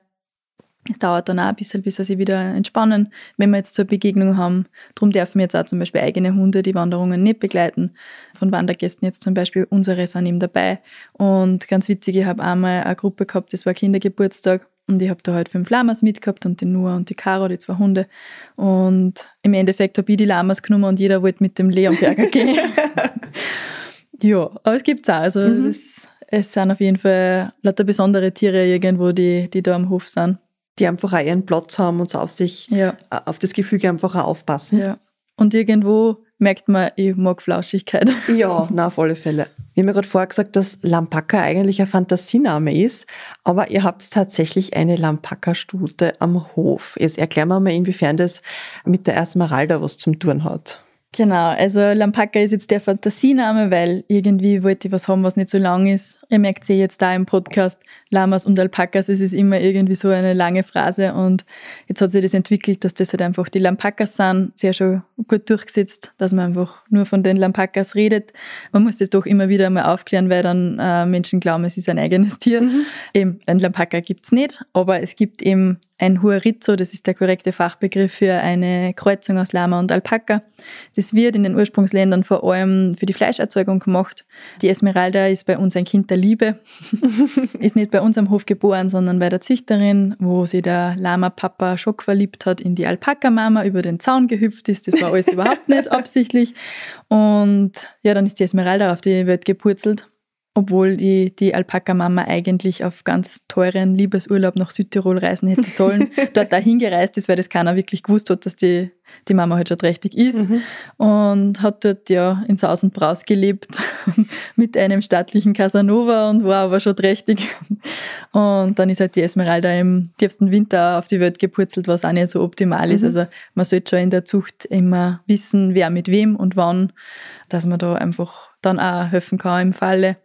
Es dauert dann auch ein bisschen, bis sie sich wieder entspannen, wenn wir jetzt zur Begegnung haben. Darum dürfen wir jetzt auch zum Beispiel eigene Hunde die Wanderungen nicht begleiten. Von Wandergästen jetzt zum Beispiel, unsere sind eben dabei. Und ganz witzig, ich habe einmal eine Gruppe gehabt, das war Kindergeburtstag. Und ich habe da halt fünf Lamas mitgehabt und die Noah und die Caro, die zwei Hunde. Und im Endeffekt habe ich die Lamas genommen und jeder wollte mit dem Leonberger gehen. ja, aber es gibt's auch. Also Mhm. das, es sind auf jeden Fall lauter besondere Tiere irgendwo, die, die da am Hof sind. Die einfach auch ihren Platz haben und so auf sich, Ja. äh, auf das Gefüge einfach auch aufpassen. Ja. Und irgendwo merkt man, ich mag Flauschigkeit. Ja, na auf alle Fälle. Wir haben ja gerade vorher gesagt, dass Lampaka eigentlich ein Fantasiename ist, aber ihr habt tatsächlich eine Lampaka-Stute am Hof. Jetzt erklären wir mal, inwiefern das mit der Esmeralda was zum tun hat. Genau, also Lampaka ist jetzt der Fantasiename, weil irgendwie wollte ich was haben, was nicht so lang ist. Ihr merkt sie jetzt da im Podcast, Lamas und Alpakas, es ist immer irgendwie so eine lange Phrase und jetzt hat sich das entwickelt, dass das halt einfach die Lampakas sind, sehr schon gut durchgesetzt, dass man einfach nur von den Lampakas redet. Man muss das doch immer wieder mal aufklären, weil dann äh, Menschen glauben, es ist ein eigenes Tier. Eben, ein Lampaka gibt's nicht, aber es gibt eben ein Huarizzo, das ist der korrekte Fachbegriff für eine Kreuzung aus Lama und Alpaka. Das wird in den Ursprungsländern vor allem für die Fleischerzeugung gemacht. Die Esmeralda ist bei uns ein Kind der Liebe. ist nicht bei uns am Hof geboren, sondern bei der Züchterin, wo sie der Lama-Papa schock verliebt hat in die Alpaka-Mama, über den Zaun gehüpft ist. Das war alles überhaupt nicht absichtlich. Und ja, dann ist die Esmeralda auf die Welt gepurzelt obwohl die, die Alpaka-Mama eigentlich auf ganz teuren Liebesurlaub nach Südtirol reisen hätte sollen, dort da hingereist ist, weil das keiner wirklich gewusst hat, dass die, die Mama halt schon trächtig ist und hat dort ja in Saus und Braus gelebt mit einem stattlichen Casanova und war aber schon trächtig. Und dann ist halt die Esmeralda im tiefsten Winter auf die Welt gepurzelt, was auch nicht so optimal ist. Also man sollte schon in der Zucht immer wissen, wer mit wem und wann, dass man da einfach dann auch helfen kann im Falle.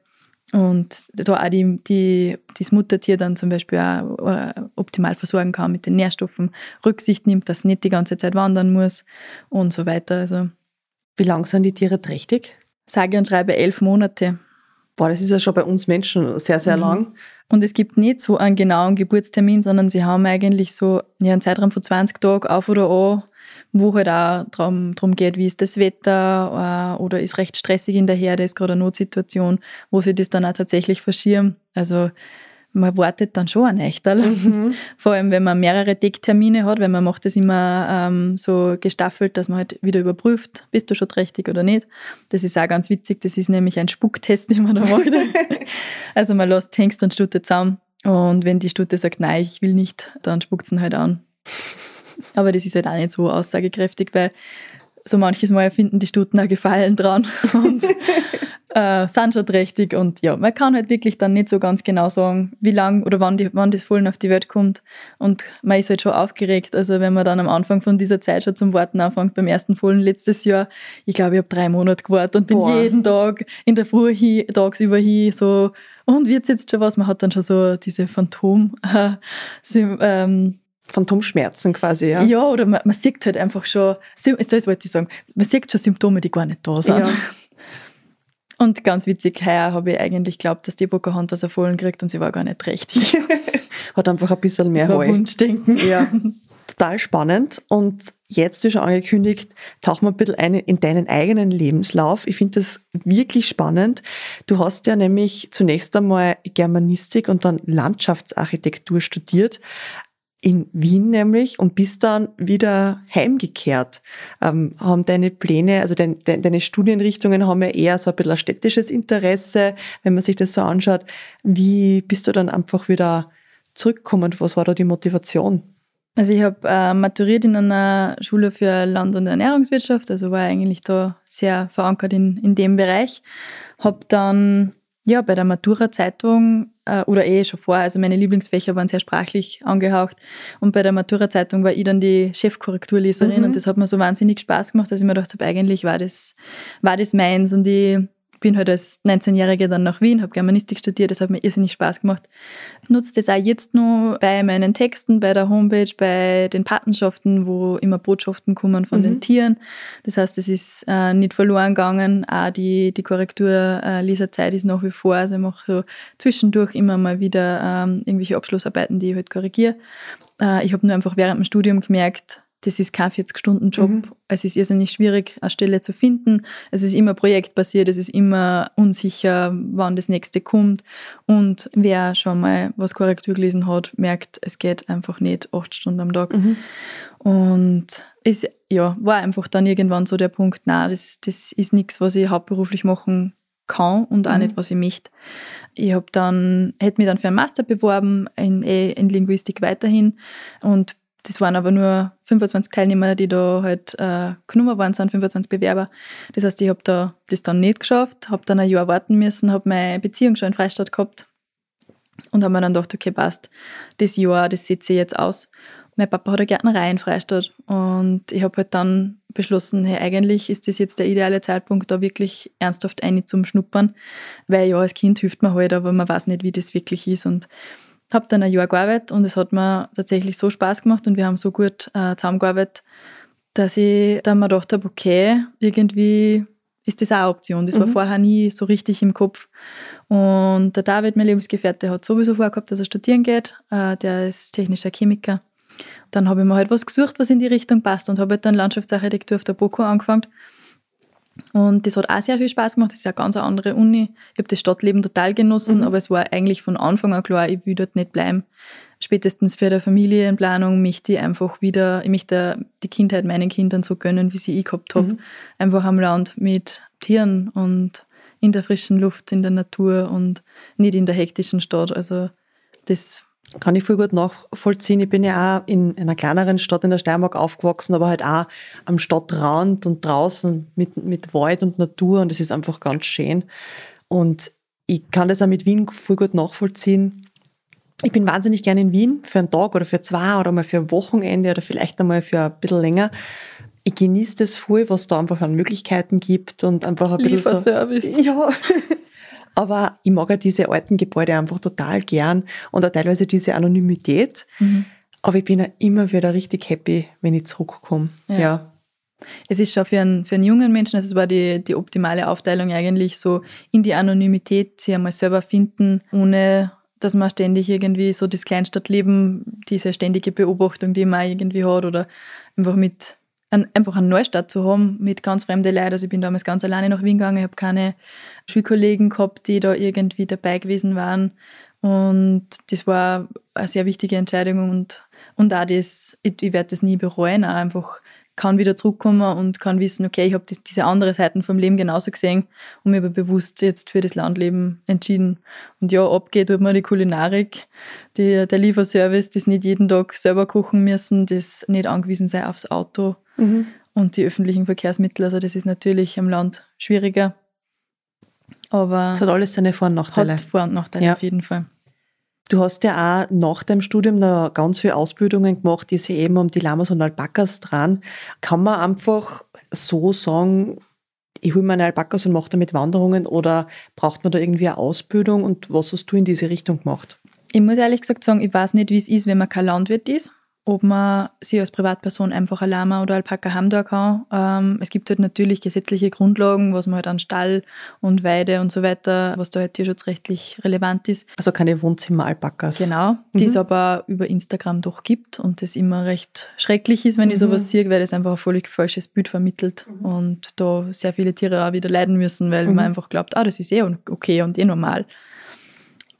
Und da auch die, die, das Muttertier dann zum Beispiel auch äh, optimal versorgen kann mit den Nährstoffen, Rücksicht nimmt, dass es nicht die ganze Zeit wandern muss und so weiter. Also Wie lang sind die Tiere trächtig? sage und schreibe elf Monate. Boah, das ist ja schon bei uns Menschen sehr, sehr Mhm. lang. Und es gibt nicht so einen genauen Geburtstermin, sondern sie haben eigentlich so ja, einen Zeitraum von 20 Tagen auf oder an, wo halt auch drum, drum geht, wie ist das Wetter äh, oder ist recht stressig in der Herde, ist gerade eine Notsituation, wo sie das dann auch tatsächlich verschirmen. Also man wartet dann schon ein Echterl. Mhm. Vor allem, wenn man mehrere Decktermine hat, weil man macht das immer ähm, so gestaffelt, dass man halt wieder überprüft, bist du schon trächtig oder nicht. Das ist auch ganz witzig, das ist nämlich ein Spucktest, den man da macht. also man lässt Hengst und Stute zusammen und wenn die Stute sagt, nein, ich will nicht, dann spuckt sie ihn halt an. Aber das ist halt auch nicht so aussagekräftig, weil so manches Mal finden die Stuten auch Gefallen dran und äh, sind schon trächtig. Und ja, man kann halt wirklich dann nicht so ganz genau sagen, wie lang oder wann, die, wann das Fohlen auf die Welt kommt. Und man ist halt schon aufgeregt. Also wenn man dann am Anfang von dieser Zeit schon zum Warten anfängt, beim ersten Fohlen letztes Jahr, ich glaube, ich habe drei Monate gewartet und bin Boah. jeden Tag in der Früh hin, tagsüber hin so, und wird's jetzt schon was? Man hat dann schon so diese Phantom, äh, ähm, Phantomschmerzen quasi, ja. ja, oder man, man sieht halt einfach schon, das wollte ich sagen, man sieht schon Symptome, die gar nicht da sind. Ja. Und ganz witzig, heuer habe ich eigentlich geglaubt, dass die Pocahontas ein Fohlen kriegt und sie war gar nicht richtig. Hat einfach ein bisschen mehr Das war Heu. Wunschdenken. Ja, total spannend. Und jetzt, wie schon angekündigt, tauchen wir ein bisschen ein in deinen eigenen Lebenslauf. Ich finde das wirklich spannend. Du hast ja nämlich zunächst einmal Germanistik und dann Landschaftsarchitektur studiert. In Wien nämlich und bist dann wieder heimgekehrt. Ähm, haben deine Pläne, also dein, de, deine Studienrichtungen haben ja eher so ein bisschen ein städtisches Interesse, wenn man sich das so anschaut. Wie bist du dann einfach wieder zurückgekommen? Was war da die Motivation? Also ich habe äh, maturiert in einer Schule für Land- und Ernährungswirtschaft, also war eigentlich da sehr verankert in, in dem Bereich. Habe dann ja bei der Matura-Zeitung äh, oder eh schon vor, also meine Lieblingsfächer waren sehr sprachlich angehaucht und bei der Matura-Zeitung war ich dann die Chefkorrekturleserin mhm. und das hat mir so wahnsinnig Spaß gemacht, dass ich mir gedacht habe, eigentlich war das, war das meins und ich bin halt als 19-Jährige dann nach Wien, habe Germanistik studiert, das hat mir irrsinnig Spaß gemacht. Nutze das auch jetzt nur bei meinen Texten, bei der Homepage, bei den Patenschaften, wo immer Botschaften kommen von mhm. den Tieren. Das heißt, es ist äh, nicht verloren gegangen. Auch die, die Korrektur-Leserzeit äh, ist nach wie vor. Also ich mache so zwischendurch immer mal wieder ähm, irgendwelche Abschlussarbeiten, die ich halt korrigiere. Äh, ich habe nur einfach während dem Studium gemerkt, das ist kein 40-Stunden-Job. Mhm. Es ist irrsinnig schwierig, eine Stelle zu finden. Es ist immer projektbasiert, es ist immer unsicher, wann das nächste kommt. Und wer schon mal was Korrektur gelesen hat, merkt, es geht einfach nicht acht Stunden am Tag. Mhm. Und es ja, war einfach dann irgendwann so der Punkt, na, das, das ist nichts, was ich hauptberuflich machen kann und auch mhm. nicht, was ich möchte. Ich habe dann, hätte mich dann für einen Master beworben in, eh, in Linguistik weiterhin und das waren aber nur 25 Teilnehmer, die da halt äh, genommen worden sind, 25 Bewerber. Das heißt, ich habe da das dann nicht geschafft, habe dann ein Jahr warten müssen, habe meine Beziehung schon in Freistadt gehabt und habe mir dann gedacht, okay, passt, das Jahr, das setze ich jetzt aus. Mein Papa hat eine Gärtnerei in Freistadt und ich habe halt dann beschlossen, hey, eigentlich ist das jetzt der ideale Zeitpunkt, da wirklich ernsthaft eine zum Schnuppern, weil ja, als Kind hilft man halt, aber man weiß nicht, wie das wirklich ist und habe dann ein Jahr gearbeitet und es hat mir tatsächlich so Spaß gemacht und wir haben so gut äh, zusammengearbeitet, dass ich dann mir gedacht habe, okay, irgendwie ist das auch eine Option. Das mhm. war vorher nie so richtig im Kopf. Und der David, mein Lebensgefährte, hat sowieso vorgehabt, dass er studieren geht. Äh, der ist technischer Chemiker. Dann habe ich mir halt was gesucht, was in die Richtung passt und habe halt dann Landschaftsarchitektur auf der BOKU angefangen und das hat auch sehr viel Spaß gemacht. Das ist ja ganz eine andere Uni. Ich habe das Stadtleben total genossen, mhm. aber es war eigentlich von Anfang an klar, ich will dort nicht bleiben. Spätestens für die Familienplanung möchte ich einfach wieder, ich möchte die Kindheit meinen Kindern so gönnen, wie sie ich gehabt habe. Mhm. Einfach am Land mit Tieren und in der frischen Luft, in der Natur und nicht in der hektischen Stadt. Also das kann ich voll gut nachvollziehen. Ich bin ja auch in einer kleineren Stadt in der Steiermark aufgewachsen, aber halt auch am Stadtrand und draußen mit, mit Wald und Natur und das ist einfach ganz schön. Und ich kann das auch mit Wien voll gut nachvollziehen. Ich bin wahnsinnig gerne in Wien für einen Tag oder für zwei oder mal für ein Wochenende oder vielleicht einmal für ein bisschen länger. Ich genieße das voll, was da einfach an Möglichkeiten gibt und einfach ein bisschen so. Ja, aber ich mag ja diese alten Gebäude einfach total gern und auch teilweise diese Anonymität. Mhm. Aber ich bin ja immer wieder richtig happy, wenn ich zurückkomme. Ja. ja. Es ist schon für einen, für einen jungen Menschen, also es war die, die optimale Aufteilung eigentlich so in die Anonymität, sie einmal selber finden, ohne dass man ständig irgendwie so das Kleinstadtleben, diese ständige Beobachtung, die man irgendwie hat oder einfach mit ein, einfach einen Neustart zu haben mit ganz fremden Leuten. Also ich bin damals ganz alleine nach Wien gegangen, ich habe keine Schulkollegen gehabt, die da irgendwie dabei gewesen waren. Und das war eine sehr wichtige Entscheidung und, und auch das, ich, ich werde das nie bereuen, auch einfach kann wieder zurückkommen und kann wissen, okay, ich habe diese andere Seiten vom Leben genauso gesehen und mir aber bewusst jetzt für das Landleben entschieden. Und ja, abgeht tut mir die Kulinarik, die, der Lieferservice, das nicht jeden Tag selber kochen müssen, das nicht angewiesen sein aufs Auto mhm. und die öffentlichen Verkehrsmittel. Also das ist natürlich am Land schwieriger. Aber es hat alles seine Vor- und Nachteile. Hat Vor- und Nachteile ja. auf jeden Fall. Du hast ja auch nach deinem Studium noch ganz viele Ausbildungen gemacht, die sich eben um die Lamas und Alpakas dran. Kann man einfach so sagen, ich hole meine Alpakas und mache damit Wanderungen oder braucht man da irgendwie eine Ausbildung und was hast du in diese Richtung gemacht? Ich muss ehrlich gesagt sagen, ich weiß nicht, wie es ist, wenn man kein Landwirt ist ob man sich als Privatperson einfach ein Lama oder Alpaka haben da kann. Ähm, es gibt halt natürlich gesetzliche Grundlagen, was man halt an Stall und Weide und so weiter, was da halt tierschutzrechtlich relevant ist. Also keine Wohnzimmer-Alpakas. Genau, die mhm. es aber über Instagram doch gibt und das immer recht schrecklich ist, wenn mhm. ich sowas sehe, weil das einfach ein völlig falsches Bild vermittelt mhm. und da sehr viele Tiere auch wieder leiden müssen, weil man mhm. einfach glaubt, ah, das ist eh okay und eh normal.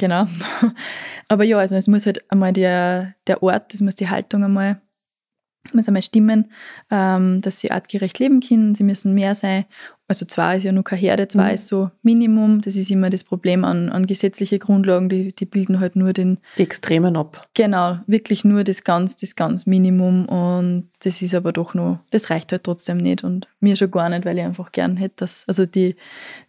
Genau. Aber ja, also es muss halt einmal der, der Ort, es muss die Haltung einmal muss einmal stimmen, ähm, dass sie artgerecht leben können. Sie müssen mehr sein. Also zwei ist ja nur keine Herde, zwei mhm. ist so Minimum. Das ist immer das Problem an, an gesetzliche Grundlagen, die, die bilden halt nur den... Die Extremen ab. Genau, wirklich nur das ganz, das ganz Minimum. Und das ist aber doch nur, das reicht halt trotzdem nicht. Und mir schon gar nicht, weil ich einfach gern hätte, dass, also die,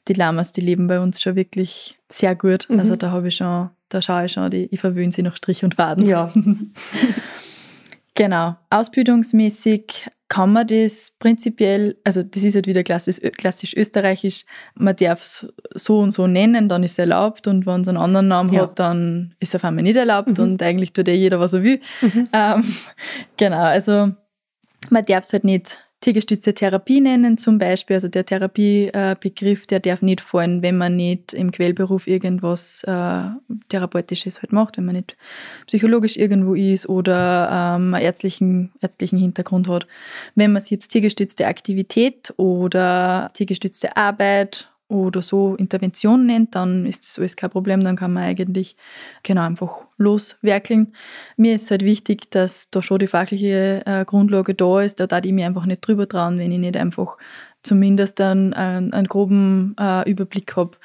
die Lamas, die leben bei uns schon wirklich sehr gut. Mhm. Also da habe ich schon, da schaue ich schon, die, ich verwöhne sie nach Strich und Faden. Ja. Genau. Ausbildungsmäßig kann man das prinzipiell, also das ist halt wieder klassisch, klassisch österreichisch, man darf es so und so nennen, dann ist es erlaubt und wenn es einen anderen Namen ja. hat, dann ist es auf einmal nicht erlaubt mhm. und eigentlich tut ja jeder, was er will. Mhm. Ähm, genau, also man darf es halt nicht tiergestützte Therapie nennen zum Beispiel. Also der Therapiebegriff, der darf nicht fallen, wenn man nicht im Quellberuf irgendwas äh, Therapeutisches halt macht, wenn man nicht psychologisch irgendwo ist oder ähm, einen ärztlichen, ärztlichen Hintergrund hat. Wenn man es jetzt tiergestützte Aktivität oder tiergestützte Arbeit oder so Intervention nennt, dann ist das alles kein Problem, dann kann man eigentlich genau einfach loswerkeln. Mir ist halt wichtig, dass da schon die fachliche äh, Grundlage da ist, da darf ich mir einfach nicht drüber trauen, wenn ich nicht einfach zumindest einen, einen, einen groben äh, Überblick habe,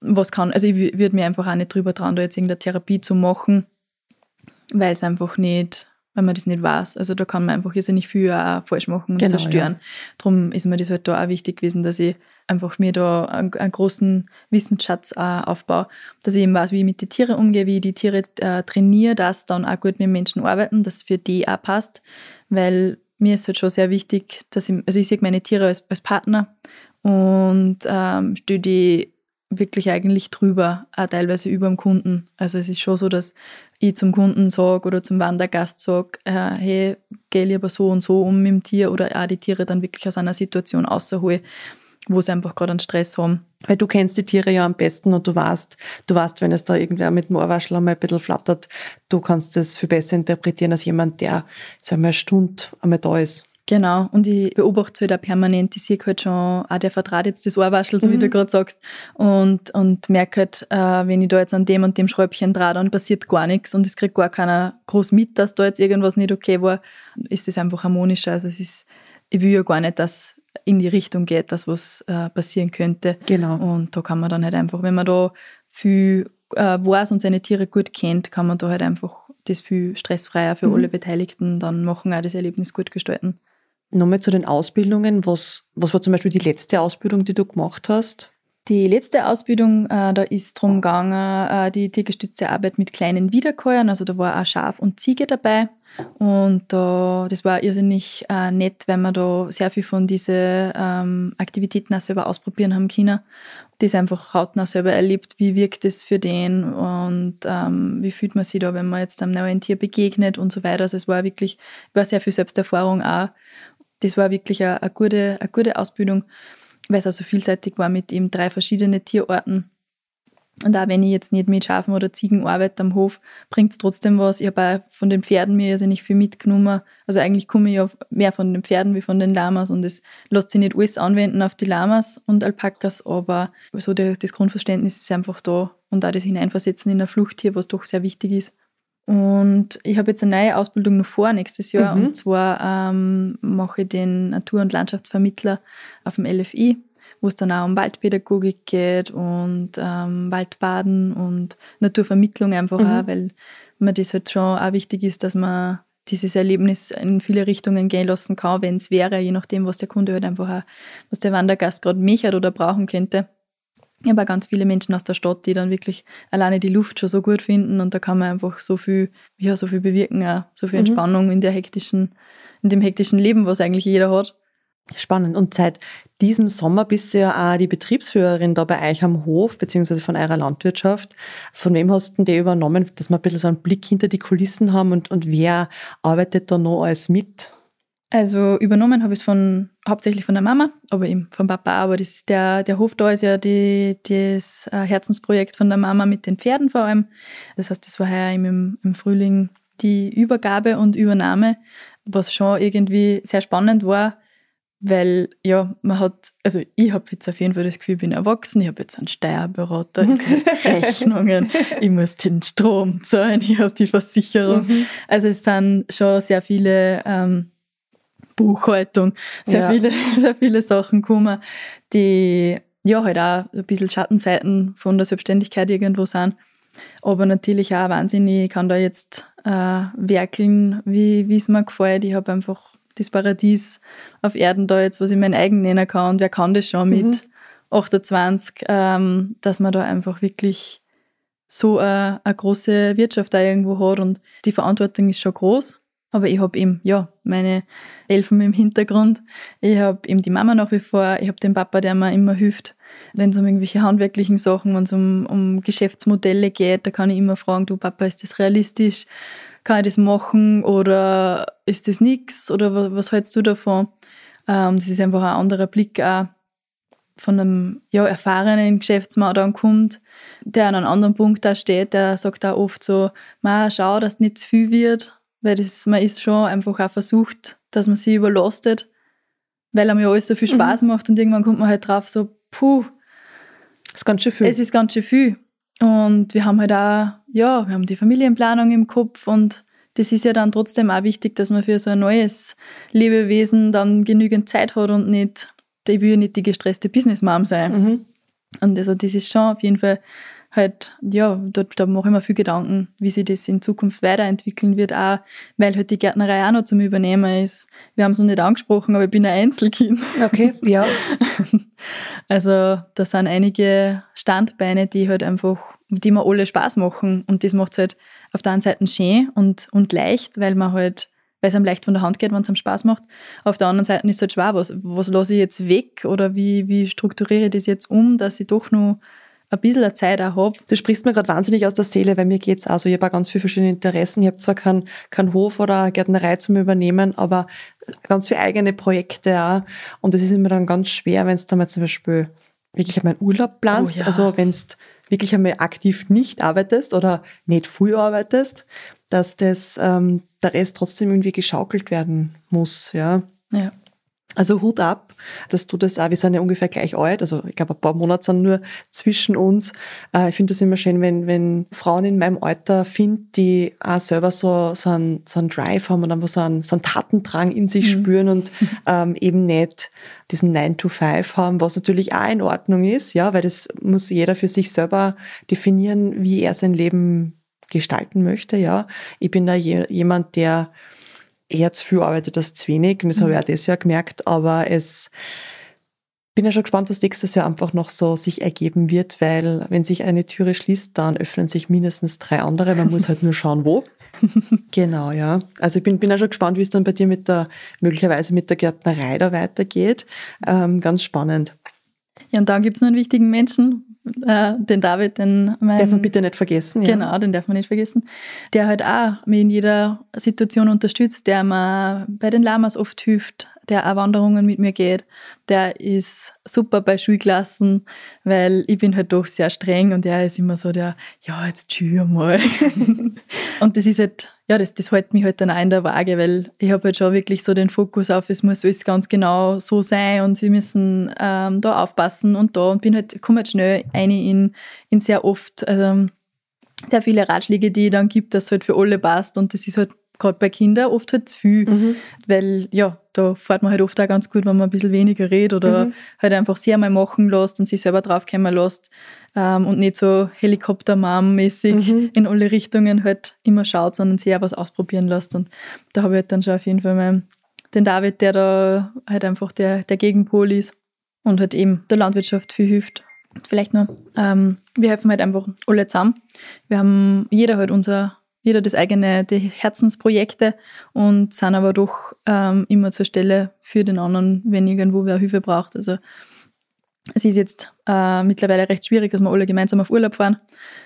was kann. Also ich würde mir einfach auch nicht drüber trauen, da jetzt irgendeine Therapie zu machen, weil es einfach nicht wenn man das nicht weiß. Also da kann man einfach nicht viel auch falsch machen und genau, zerstören. Ja. Darum ist mir das halt da auch wichtig gewesen, dass ich einfach mir da einen, einen großen Wissensschatz äh, aufbaue, dass ich eben weiß, wie ich mit den Tieren umgehe, wie ich die Tiere äh, trainiere, dass dann auch gut mit Menschen arbeiten, dass es für die auch passt, weil mir ist halt schon sehr wichtig, dass ich, also ich sehe meine Tiere als, als Partner und ähm, stehe die wirklich eigentlich drüber, auch teilweise über dem Kunden. Also es ist schon so, dass ich zum Kunden sage oder zum Wandergast sage, äh, hey, geh lieber so und so um mit dem Tier oder auch die Tiere dann wirklich aus einer Situation außerhole, wo sie einfach gerade einen Stress haben. Weil du kennst die Tiere ja am besten und du weißt, du weißt, wenn es da irgendwer mit dem Ohrwaschel einmal ein bisschen flattert, du kannst das viel besser interpretieren als jemand, der, sagen wir, eine Stunde einmal da ist. Genau, und ich beobachte es halt auch permanent. Ich sehe halt schon, auch der vertraut jetzt das Ohrwaschel, so mhm. wie du gerade sagst, und, und merke halt, äh, wenn ich da jetzt an dem und dem Schräubchen drehe, dann passiert gar nichts und es kriegt gar keiner groß mit, dass da jetzt irgendwas nicht okay war, ist das einfach harmonischer. Also es ist, ich will ja gar nicht, dass in die Richtung geht, dass was äh, passieren könnte. Genau. Und da kann man dann halt einfach, wenn man da viel äh, weiß und seine Tiere gut kennt, kann man da halt einfach das viel stressfreier für mhm. alle Beteiligten dann machen, auch das Erlebnis gut gestalten. Nochmal zu den Ausbildungen. Was, was war zum Beispiel die letzte Ausbildung, die du gemacht hast? Die letzte Ausbildung, äh, da ist drum gegangen, äh, die tiergestützte Arbeit mit kleinen Wiederkäuern. Also da war auch Schaf und Ziege dabei. Und da, das war irrsinnig äh, nett, weil wir da sehr viel von diesen ähm, Aktivitäten auch selber ausprobieren haben können. Das einfach hautnah selber erlebt, wie wirkt es für den und ähm, wie fühlt man sich da, wenn man jetzt einem neuen Tier begegnet und so weiter. Also es war wirklich, war sehr viel Selbsterfahrung auch. Das war wirklich eine, eine, gute, eine gute Ausbildung, weil es auch so vielseitig war mit eben drei verschiedenen Tierorten und auch wenn ich jetzt nicht mit Schafen oder Ziegen arbeite am Hof, bringt es trotzdem was. Ich habe auch von den Pferden mir also nicht viel mitgenommen. Also eigentlich komme ich ja mehr von den Pferden wie von den Lamas und es lässt sich nicht alles anwenden auf die Lamas und Alpakas, aber so der, das Grundverständnis ist einfach da und auch das Hineinversetzen in ein Fluchttier, was doch sehr wichtig ist. Und ich habe jetzt eine neue Ausbildung noch vor nächstes Jahr mhm. und zwar ähm, mache ich den Natur- und Landschaftsvermittler auf dem LFI wo es dann auch um Waldpädagogik geht und ähm, Waldbaden und Naturvermittlung einfach mhm. auch, weil mir das halt schon auch wichtig ist, dass man dieses Erlebnis in viele Richtungen gehen lassen kann, wenn es wäre, je nachdem, was der Kunde halt einfach auch, was der Wandergast gerade mechert oder brauchen könnte. Ich habe auch ganz viele Menschen aus der Stadt, die dann wirklich alleine die Luft schon so gut finden und da kann man einfach so viel, ja, so viel bewirken, auch, so viel mhm. Entspannung mhm. in der hektischen, in dem hektischen Leben, was eigentlich jeder hat. Spannend. Und seit diesem Sommer bist du ja auch die Betriebsführerin da bei euch am Hof, beziehungsweise von eurer Landwirtschaft. Von wem hast du denn übernommen, dass wir ein bisschen so einen Blick hinter die Kulissen haben und, und wer arbeitet da noch alles mit? Also übernommen habe ich es von, hauptsächlich von der Mama, aber eben vom Papa. Aber das, der, der Hof da ist ja die, das äh, Herzensprojekt von der Mama mit den Pferden vor allem. Das heißt, das war heuer im, im Frühling die Übergabe und Übernahme, was schon irgendwie sehr spannend war, weil ja, man hat, also ich habe jetzt auf jeden Fall das Gefühl, ich bin erwachsen, ich habe jetzt einen Steuerberater, ich Rechnungen, ich muss den Strom zahlen, ich habe die Versicherung. Mhm. Also es sind schon sehr viele ähm, Buchhaltung, sehr, ja. viele, sehr viele Sachen gekommen, die ja halt auch ein bisschen Schattenseiten von der Selbstständigkeit irgendwo sind. Aber natürlich auch wahnsinnig, ich kann da jetzt äh, werkeln, wie es mir gefällt. Ich habe einfach das Paradies auf Erden da jetzt, was ich mein eigen nennen kann. Und wer kann das schon mit mhm. 28, ähm, dass man da einfach wirklich so eine, eine große Wirtschaft da irgendwo hat und die Verantwortung ist schon groß. Aber ich habe eben, ja, meine Elfen im Hintergrund. Ich habe eben die Mama nach wie vor. Ich habe den Papa, der mir immer hilft, wenn es um irgendwelche handwerklichen Sachen, wenn es um, um Geschäftsmodelle geht. Da kann ich immer fragen, du Papa, ist das realistisch? Kann ich das machen oder ist das nichts? Oder was, was hältst du davon? Ähm, das ist einfach ein anderer Blick auch von einem ja, erfahrenen Geschäftsmann dann kommt, der an einem anderen Punkt da steht, der sagt auch oft so, schau, dass nicht zu viel wird, weil das, man ist schon einfach auch versucht, dass man sie überlastet, weil einem ja alles so viel mhm. Spaß mhm. macht und irgendwann kommt man halt drauf so, puh. Das ist ganz schön viel. Es ist ganz schön viel. Und wir haben halt auch, ja, wir haben die Familienplanung im Kopf und das ist ja dann trotzdem auch wichtig, dass man für so ein neues Lebewesen dann genügend Zeit hat und nicht, ich will ja nicht die gestresste Businessmom sein. Mhm. Und also das ist schon auf jeden Fall halt, ja, da, da mache ich mir viel Gedanken, wie sich das in Zukunft weiterentwickeln wird, auch weil halt die Gärtnerei auch noch zum Übernehmen ist. Wir haben es noch nicht angesprochen, aber ich bin ein Einzelkind. Okay, ja. Also da sind einige Standbeine, die halt einfach, die mir alle Spaß machen und das macht es halt auf der einen Seite schön und, und leicht, weil man halt weil es einem leicht von der Hand geht, wenn es einem Spaß macht. Auf der anderen Seite ist es halt schwer, was, was lasse ich jetzt weg oder wie, wie strukturiere ich das jetzt um, dass ich doch noch ein bisschen Zeit auch habe. Du sprichst mir gerade wahnsinnig aus der Seele, weil mir geht's also, ich habe auch ganz viele verschiedene Interessen. Ich habe zwar keinen kein Hof oder Gärtnerei zum Übernehmen, aber ganz viele eigene Projekte auch. Und es ist immer dann ganz schwer, wenn du da mal zum Beispiel wirklich einmal Urlaub planst, oh ja. also wenn du wirklich einmal aktiv nicht arbeitest oder nicht früh arbeitest, dass das ähm, der Rest trotzdem irgendwie geschaukelt werden muss, ja. Ja. Also Hut ab, dass du das auch, wir sind ja ungefähr gleich alt, also ich glaube ein paar Monate sind nur zwischen uns. Äh, ich finde das immer schön, wenn, wenn Frauen in meinem Alter finden, die auch selber so, so, einen, so einen Drive haben und einfach so einen, so einen Tatendrang in sich mhm. spüren und ähm, eben nicht diesen 9 to 5 haben, was natürlich auch in Ordnung ist, ja, weil das muss jeder für sich selber definieren, wie er sein Leben gestalten möchte, ja. Ich bin da je, jemand, der eher zu viel arbeitet als zu wenig. Und das mhm. habe ich auch dieses Jahr gemerkt. Aber es bin ja schon gespannt, was nächstes Jahr einfach noch so sich ergeben wird, weil wenn sich eine Türe schließt, dann öffnen sich mindestens drei andere. Man muss halt nur schauen, wo. genau, ja. Also ich bin, bin auch schon gespannt, wie es dann bei dir mit der, möglicherweise mit der Gärtnerei da weitergeht. Ähm, ganz spannend. Ja, und dann gibt es noch einen wichtigen Menschen, äh, den David, den mein, Darf man bitte nicht vergessen. Ja. Genau, den darf man nicht vergessen. Der halt auch mich in jeder Situation unterstützt, der mir bei den Lamas oft hilft, der auch Wanderungen mit mir geht. Der ist super bei Schulklassen, weil ich bin halt doch sehr streng und er ist immer so der, ja, jetzt schür mal. und das ist halt, ja, das, das hält mich halt dann auch in der Waage, weil ich habe halt schon wirklich so den Fokus auf, es muss alles ganz genau so sein und sie müssen ähm, da aufpassen und da und bin halt, komme halt schnell eine in, in sehr oft, also sehr viele Ratschläge, die ich dann gibt, dass es halt für alle passt und das ist halt gerade bei Kindern oft halt zu viel, mhm. weil ja, da fährt man halt oft auch ganz gut, wenn man ein bisschen weniger redet oder mhm. halt einfach sehr mal machen lässt und sich selber draufkommen lässt ähm, und nicht so Helikopter-Mom-mäßig mhm. in alle Richtungen halt immer schaut, sondern sehr was ausprobieren lässt und da habe ich halt dann schon auf jeden Fall mal den David, der da halt einfach der, der Gegenpol ist und halt eben der Landwirtschaft viel hilft. Vielleicht noch, ähm, wir helfen halt einfach alle zusammen. Wir haben jeder halt unser jeder das eigene die Herzensprojekte und sind aber doch ähm, immer zur Stelle für den anderen, wenn irgendwo wer Hilfe braucht. Also es ist jetzt äh, mittlerweile recht schwierig, dass wir alle gemeinsam auf Urlaub fahren.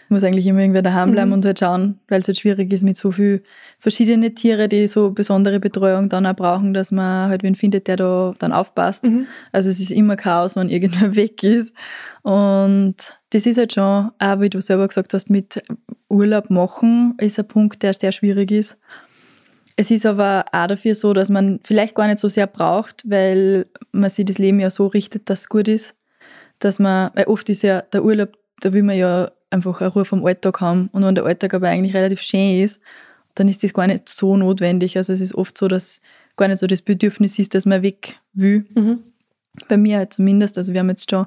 Muss eigentlich immer irgendwer daheim bleiben mhm. und halt schauen, weil es halt schwierig ist mit so viel verschiedene Tiere, die so besondere Betreuung dann auch brauchen, dass man halt wen findet, der da dann aufpasst. Mhm. Also es ist immer Chaos, wenn irgendwer weg ist. Und das ist halt schon, auch wie du selber gesagt hast, mit Urlaub machen ist ein Punkt, der sehr schwierig ist. Es ist aber auch dafür so, dass man vielleicht gar nicht so sehr braucht, weil man sich das Leben ja so richtet, dass es gut ist. Dass man, weil oft ist ja der Urlaub, da will man ja einfach eine Ruhe vom Alltag haben. Und wenn der Alltag aber eigentlich relativ schön ist, dann ist das gar nicht so notwendig. Also es ist oft so, dass gar nicht so das Bedürfnis ist, dass man weg will. Mhm. Bei mir halt zumindest. Also wir haben jetzt schon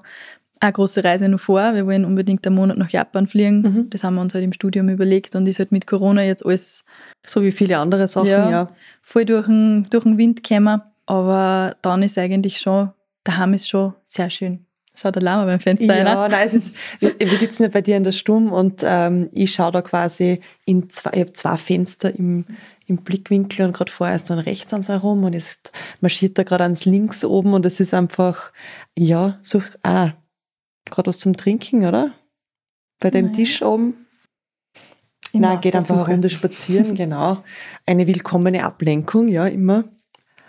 eine große Reise noch vor. Wir wollen unbedingt einen Monat nach Japan fliegen. Mhm. Das haben wir uns halt im Studium überlegt und ist halt mit Corona jetzt alles. So wie viele andere Sachen, ja. ja. Voll durch den, durch den Wind gekommen. Aber dann ist eigentlich schon, daheim ist schon sehr schön. Schaut der Lama beim Fenster rein. Ja, nein, es ist, wir, wir sitzen ja bei dir in der Stumm und ähm, ich schaue da quasi in zwei, ich habe zwei Fenster im, im Blickwinkel und gerade vorher ist dann rechts ans herum und jetzt marschiert da gerade ans links oben und es ist einfach, ja, so, ah, gerade was zum Trinken, oder? Bei dem Nein. Tisch oben. Ich Nein, geht einfach eine Runde spazieren, genau. Eine willkommene Ablenkung, ja, immer.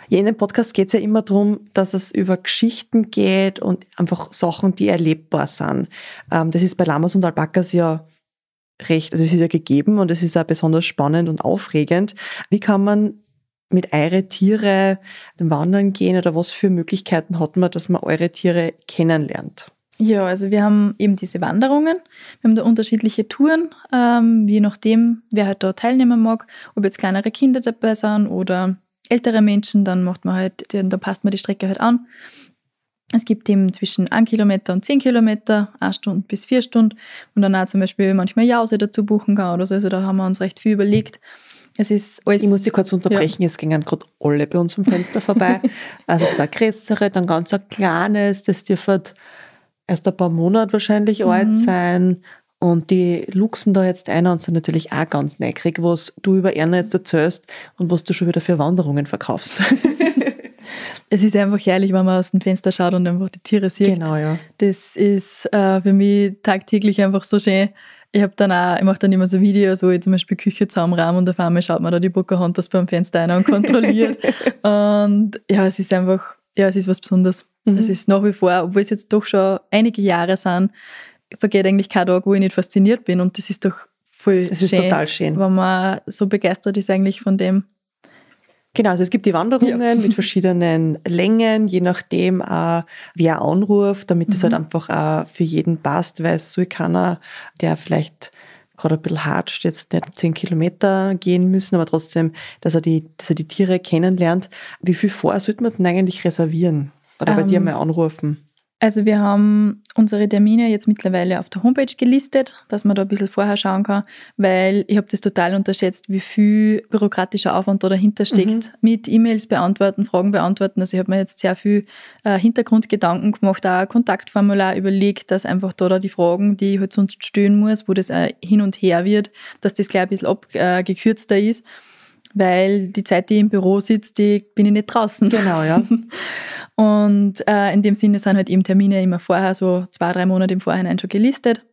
Ja, in dem Podcast geht es ja immer darum, dass es über Geschichten geht und einfach Sachen, die erlebbar sind. Ähm, das ist bei Lamas und Alpakas ja recht, also es ist ja gegeben und es ist auch besonders spannend und aufregend. Wie kann man mit eure Tiere wandern gehen oder was für Möglichkeiten hat man, dass man eure Tiere kennenlernt? Ja, also wir haben eben diese Wanderungen. Wir haben da unterschiedliche Touren, ähm, je nachdem, wer halt da teilnehmen mag. Ob jetzt kleinere Kinder dabei sind oder ältere Menschen, dann macht man halt, da passt man die Strecke halt an. Es gibt eben zwischen 1 Kilometer und 10 Kilometer, 1 Stunde bis 4 Stunden und dann auch zum Beispiel manchmal Jause dazu buchen kann oder so. Also da haben wir uns recht viel überlegt. Es ist alles, ich muss dich kurz unterbrechen, ja. es gingen gerade alle bei uns vom Fenster vorbei. Also zwei größere, dann ganz ein kleines, das dürfte erst ein paar Monate wahrscheinlich mhm. alt sein. Und die luchsen da jetzt ein und sind natürlich auch ganz neugierig, was du über Erna jetzt erzählst und was du schon wieder für Wanderungen verkaufst. es ist einfach herrlich, wenn man aus dem Fenster schaut und einfach die Tiere sieht. Genau, ja. Das ist äh, für mich tagtäglich einfach so schön. Ich habe dann auch, ich mache dann immer so Videos, wo ich zum Beispiel Küche zusammenrahmen und auf einmal schaut man da die Pocahontas beim Fenster ein und kontrolliert. und ja, es ist einfach, ja, es ist was Besonderes. Mhm. Es ist nach wie vor, obwohl es jetzt doch schon einige Jahre sind, vergeht eigentlich kein Tag, wo ich nicht fasziniert bin. Und das ist doch voll das schön. ist total schön. Wenn man so begeistert ist eigentlich von dem. Genau, also es gibt die Wanderungen ja. mit verschiedenen Längen, je nachdem, äh, wer anruft, damit es halt mhm. halt einfach auch für jeden passt, weil es so keiner, der vielleicht gerade ein bisschen hart jetzt nicht zehn Kilometer gehen müssen, aber trotzdem, dass er die, dass er die Tiere kennenlernt. Wie viel vor sollte man denn eigentlich reservieren? Oder bei ähm, dir mal anrufen? Also wir haben unsere Termine jetzt mittlerweile auf der Homepage gelistet, dass man da ein bisschen vorher schauen kann, weil ich habe das total unterschätzt, wie viel bürokratischer Aufwand da dahinter steckt. Mhm. Mit E-Mails beantworten, Fragen beantworten. Also ich habe mir jetzt sehr viel äh, Hintergrundgedanken gemacht, auch ein Kontaktformular überlegt, dass einfach da, da die Fragen, die ich halt sonst stellen muss, wo das äh, hin und her wird, dass das gleich ein bisschen abgekürzter ist weil die Zeit, die ich im Büro sitze, die bin ich nicht draußen. Genau, ja. Und äh, in dem Sinne sind halt eben Termine immer vorher, so zwei, drei Monate im Vorhinein schon gelistet.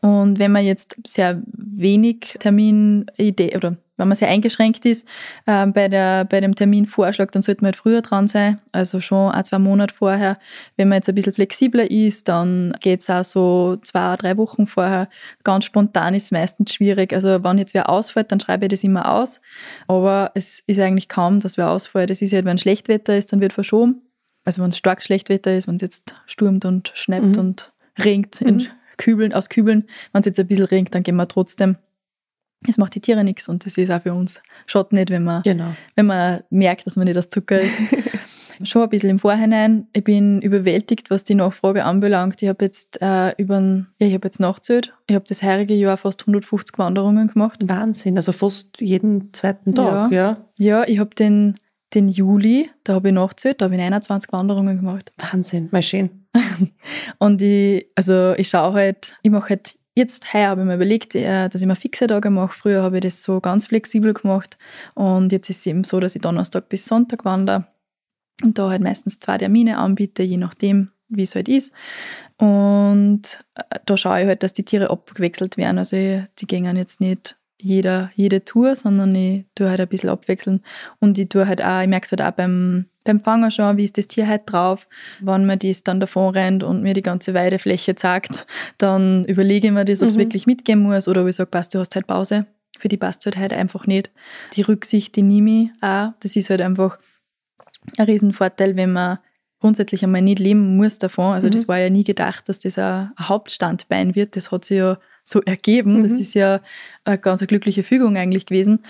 Und wenn man jetzt sehr wenig Terminidee oder wenn man sehr eingeschränkt ist äh, bei, der, bei dem Terminvorschlag, dann sollte man halt früher dran sein, also schon ein, zwei Monate vorher. Wenn man jetzt ein bisschen flexibler ist, dann geht es auch so zwei, drei Wochen vorher. Ganz spontan ist es meistens schwierig. Also wenn jetzt wer ausfällt, dann schreibe ich das immer aus. Aber es ist eigentlich kaum, dass wer ausfällt. Es ist halt, wenn Schlechtwetter ist, dann wird verschoben. Also wenn es stark Schlechtwetter ist, wenn es jetzt stürmt und schnappt mhm. und regnet in mhm. Kübeln, aus Kübeln. Wenn es jetzt ein bisschen regnet, dann gehen wir trotzdem es macht die Tiere nichts und das ist auch für uns schaut nicht, wenn man, genau. wenn man merkt, dass man nicht das Zucker ist. Schon ein bisschen im Vorhinein. Ich bin überwältigt, was die Nachfrage anbelangt. Ich habe jetzt äh, über ja, ich habe jetzt nachgezählt. Ich habe das heurige Jahr fast 150 Wanderungen gemacht. Wahnsinn, also fast jeden zweiten Tag, ja. Ja, ja ich habe den, den Juli, da habe ich nachgezählt, da habe ich 21 Wanderungen gemacht. Wahnsinn, mal schön. und ich, also ich schaue halt, ich mache halt Jetzt heuer habe ich mir überlegt, äh, dass ich mir fixe Tage mache. Früher habe ich das so ganz flexibel gemacht. Und jetzt ist es eben so, dass ich Donnerstag bis Sonntag wandere und da halt meistens zwei Termine anbiete, je nachdem, wie es halt ist. Und äh, da schaue ich halt, dass die Tiere abgewechselt werden. Also die gehen jetzt nicht jeder, jede Tour, sondern ich tue halt ein bisschen abwechseln. Und ich tue halt auch, ich merke es halt auch beim, beim Fangen schon, wie ist das Tier halt drauf. Wenn man das dann davon rennt und mir die ganze Weidefläche zeigt, dann überlege ich mir das, ob es mhm. wirklich mitgehen muss oder ob ich sage, passt, du hast halt Pause. Für die passt halt halt einfach nicht. Die Rücksicht, die nehme ich auch. Das ist halt einfach ein Riesenvorteil, wenn man grundsätzlich einmal nicht leben muss davon. Also mhm. das war ja nie gedacht, dass das ein Hauptstandbein wird. Das hat sich ja so ergeben. Mhm. Das ist ja eine ganz eine glückliche Fügung eigentlich gewesen.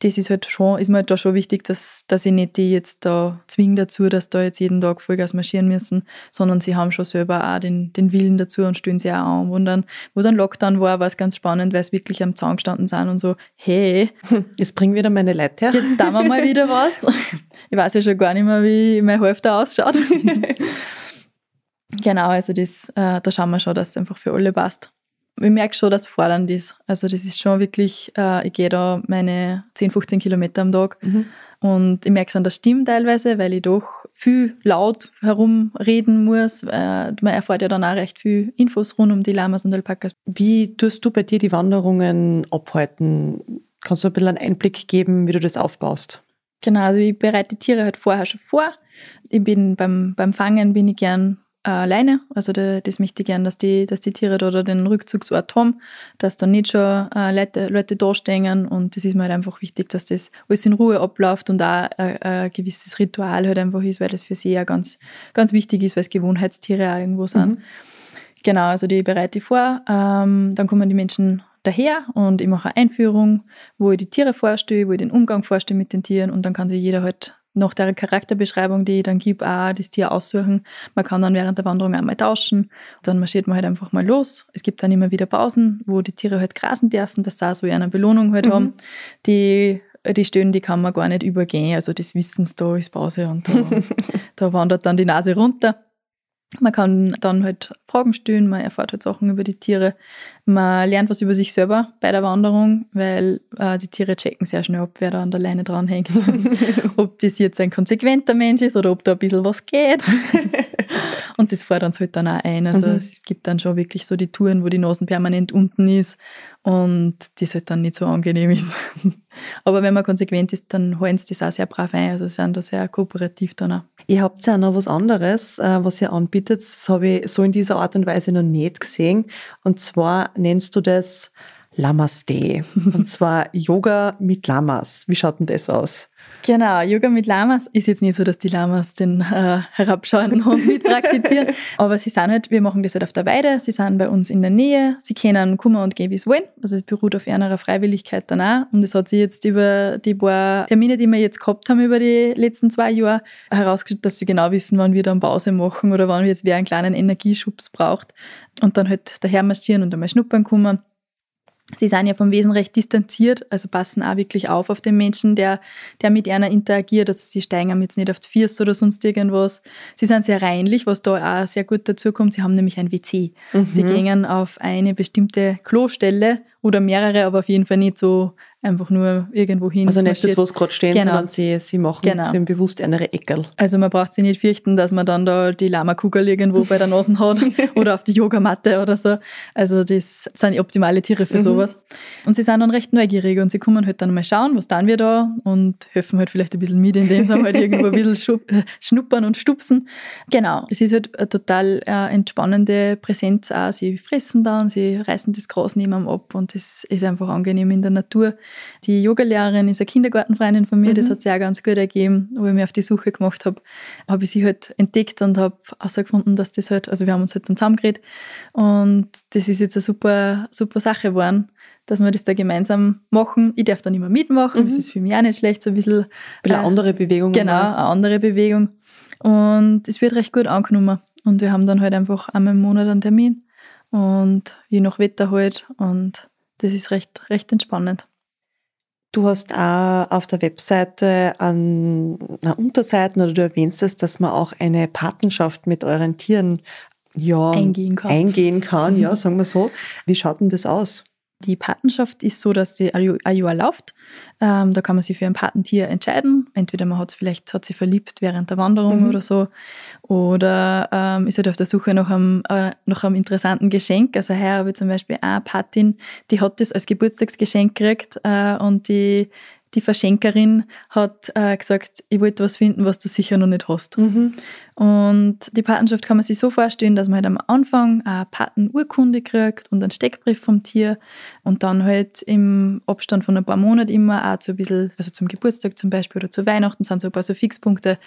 Das ist halt schon, ist mir halt da schon wichtig, dass, dass ich nicht die jetzt da zwinge dazu, dass da jetzt jeden Tag Vollgas marschieren müssen, sondern sie haben schon selber auch den, den Willen dazu und stellen sich auch an. Und dann, wo dann Lockdown war, war es ganz spannend, weil es wirklich am Zaun gestanden sind und so, hey, jetzt bringen wieder meine Leute her. Jetzt tun wir mal wieder was. Ich weiß ja schon gar nicht mehr, wie mein Hälfte ausschaut. genau, also das, äh, da schauen wir schon, dass es einfach für alle passt ich merke schon, dass es fordernd ist. Also das ist schon wirklich, äh, ich gehe da meine 10, 15 Kilometer am Tag mhm. und ich merke es an der Stimme teilweise, weil ich doch viel laut herumreden muss. Äh, man erfährt ja dann auch recht viel Infos rund um die Lamas und Alpakas. Wie tust du bei dir die Wanderungen abhalten? Kannst du ein bisschen einen Einblick geben, wie du das aufbaust? Genau, also ich bereite die Tiere halt vorher schon vor. Ich bin beim, beim Fangen bin ich gern alleine. Also da, das möchte ich gerne, dass die, dass die Tiere da den Rückzugsort haben, dass da nicht schon äh, Leute, Leute da stehen und das ist mir halt einfach wichtig, dass das alles in Ruhe abläuft und auch äh, ein gewisses Ritual halt einfach ist, weil das für sie ja ganz, ganz wichtig ist, weil es Gewohnheitstiere auch irgendwo sind. Mhm. Genau, also die bereite ich vor. Ähm, dann kommen die Menschen daher und ich mache eine Einführung, wo ich die Tiere vorstelle, wo ich den Umgang vorstelle mit den Tieren und dann kann sich jeder halt nach der Charakterbeschreibung, die ich dann gebe, auch das Tier aussuchen. Man kann dann während der Wanderung einmal tauschen. Dann marschiert man halt einfach mal los. Es gibt dann immer wieder Pausen, wo die Tiere halt grasen dürfen, dass sie so eine Belohnung halt mhm. haben. Die, die Stöhnen, die kann man gar nicht übergehen. Also das Wissen sie, da ist Pause und da, da wandert dann die Nase runter. Man kann dann halt Fragen stellen, man erfährt halt Sachen über die Tiere. Man lernt was über sich selber bei der Wanderung, weil äh, die Tiere checken sehr schnell ab, wer da an der Leine dranhängt. ob das jetzt ein konsequenter Mensch ist oder ob da ein bisschen was geht. Und das fordern sie halt dann auch ein. Also mhm. es gibt dann schon wirklich so die Touren, wo die Nase permanent unten ist und das halt dann nicht so angenehm ist. Aber wenn man konsequent ist, dann halten sie das auch sehr brav ein. Also sie sind da sehr kooperativ dann auch. Ihr habt ja noch was anderes, äh, was ihr anbietet. Das habe ich so in dieser Art und Weise noch nicht gesehen. Und zwar nennst du das Lamaste. Und zwar Yoga mit Lamas. Wie schaut denn das aus? Genau, Yoga mit Lamas ist jetzt nicht so, dass die Lamas den äh, herabschauenden Hund mit praktizieren, aber sie sind halt, wir machen das halt auf der Weide, sie sind bei uns in der Nähe, sie können kommen und gehen, wie sie wollen, also es beruht auf ihrer Freiwilligkeit dann auch. Und es hat sich jetzt über die paar Termine, die wir jetzt gehabt haben über die letzten zwei Jahre, herausgestellt, dass sie genau wissen, wann wir dann Pause machen oder wann wir jetzt wer einen kleinen Energieschubs braucht. Und dann halt daher marschieren und einmal schnuppern kommen Sie sind ja vom Wesen recht distanziert, also passen auch wirklich auf auf den Menschen, der, der mit einer interagiert. Also sie steigen jetzt nicht auf die Füße oder sonst irgendwas. Sie sind sehr reinlich, was da auch sehr gut dazu kommt. Sie haben nämlich ein WC. Mhm. Sie gehen auf eine bestimmte Klostelle oder mehrere, aber auf jeden Fall nicht so einfach nur irgendwo hin. Also nicht dort, wo sie gerade stehen, genau. sondern sie, sie machen genau. sie bewusst eine Eckerl. Also man braucht sich nicht fürchten, dass man dann da die Lama-Kugel irgendwo bei der Nase hat oder auf die Yogamatte oder so. Also das sind optimale Tiere für mhm. sowas. Und sie sind dann recht neugierig und sie kommen halt dann mal schauen, was tun wir da und helfen halt vielleicht ein bisschen mit, indem sie halt irgendwo ein bisschen schnuppern und stupsen. Genau, es ist halt eine total äh, entspannende Präsenz auch. Sie fressen dann, sie reißen das Gras neben einem ab und das ist einfach angenehm in der Natur. Die Yogalehrerin ist eine Kindergartenfreundin von mir, mhm. das hat sich auch ganz gut ergeben, wo ich mich auf die Suche gemacht habe, habe ich sie halt entdeckt und habe herausgefunden, dass das halt, also wir haben uns halt dann zusammengeredet und das ist jetzt eine super, super Sache geworden dass wir das da gemeinsam machen. Ich darf dann immer mitmachen, mhm. das ist für mich auch nicht schlecht, so ein bisschen. Ein äh, andere Bewegung. Genau, eine andere Bewegung. Und es wird recht gut angenommen. Und wir haben dann halt einfach einmal im Monat einen Termin und je nach Wetter halt. Und das ist recht, recht entspannend. Du hast auch auf der Webseite an na, Unterseiten oder du erwähnst es, dass man auch eine Patenschaft mit euren Tieren ja, eingehen kann. Eingehen kann, ja, sagen wir so. Wie schaut denn das aus? Die Patenschaft ist so, dass die Jahr läuft. Ähm, da kann man sich für ein Patentier entscheiden. Entweder man hat vielleicht hat sich verliebt während der Wanderung mhm. oder so, oder ähm, ist halt auf der Suche nach einem, äh, nach einem interessanten Geschenk. Also her habe ich zum Beispiel eine Patin, die hat das als Geburtstagsgeschenk gekriegt äh, und die die Verschenkerin hat äh, gesagt, ich wollte was finden, was du sicher noch nicht hast. Mhm. Und die Patenschaft kann man sich so vorstellen, dass man halt am Anfang eine Patenurkunde kriegt und einen Steckbrief vom Tier und dann halt im Abstand von ein paar Monaten immer auch so ein bisschen, also zum Geburtstag zum Beispiel oder zu Weihnachten sind so ein paar so Fixpunkte,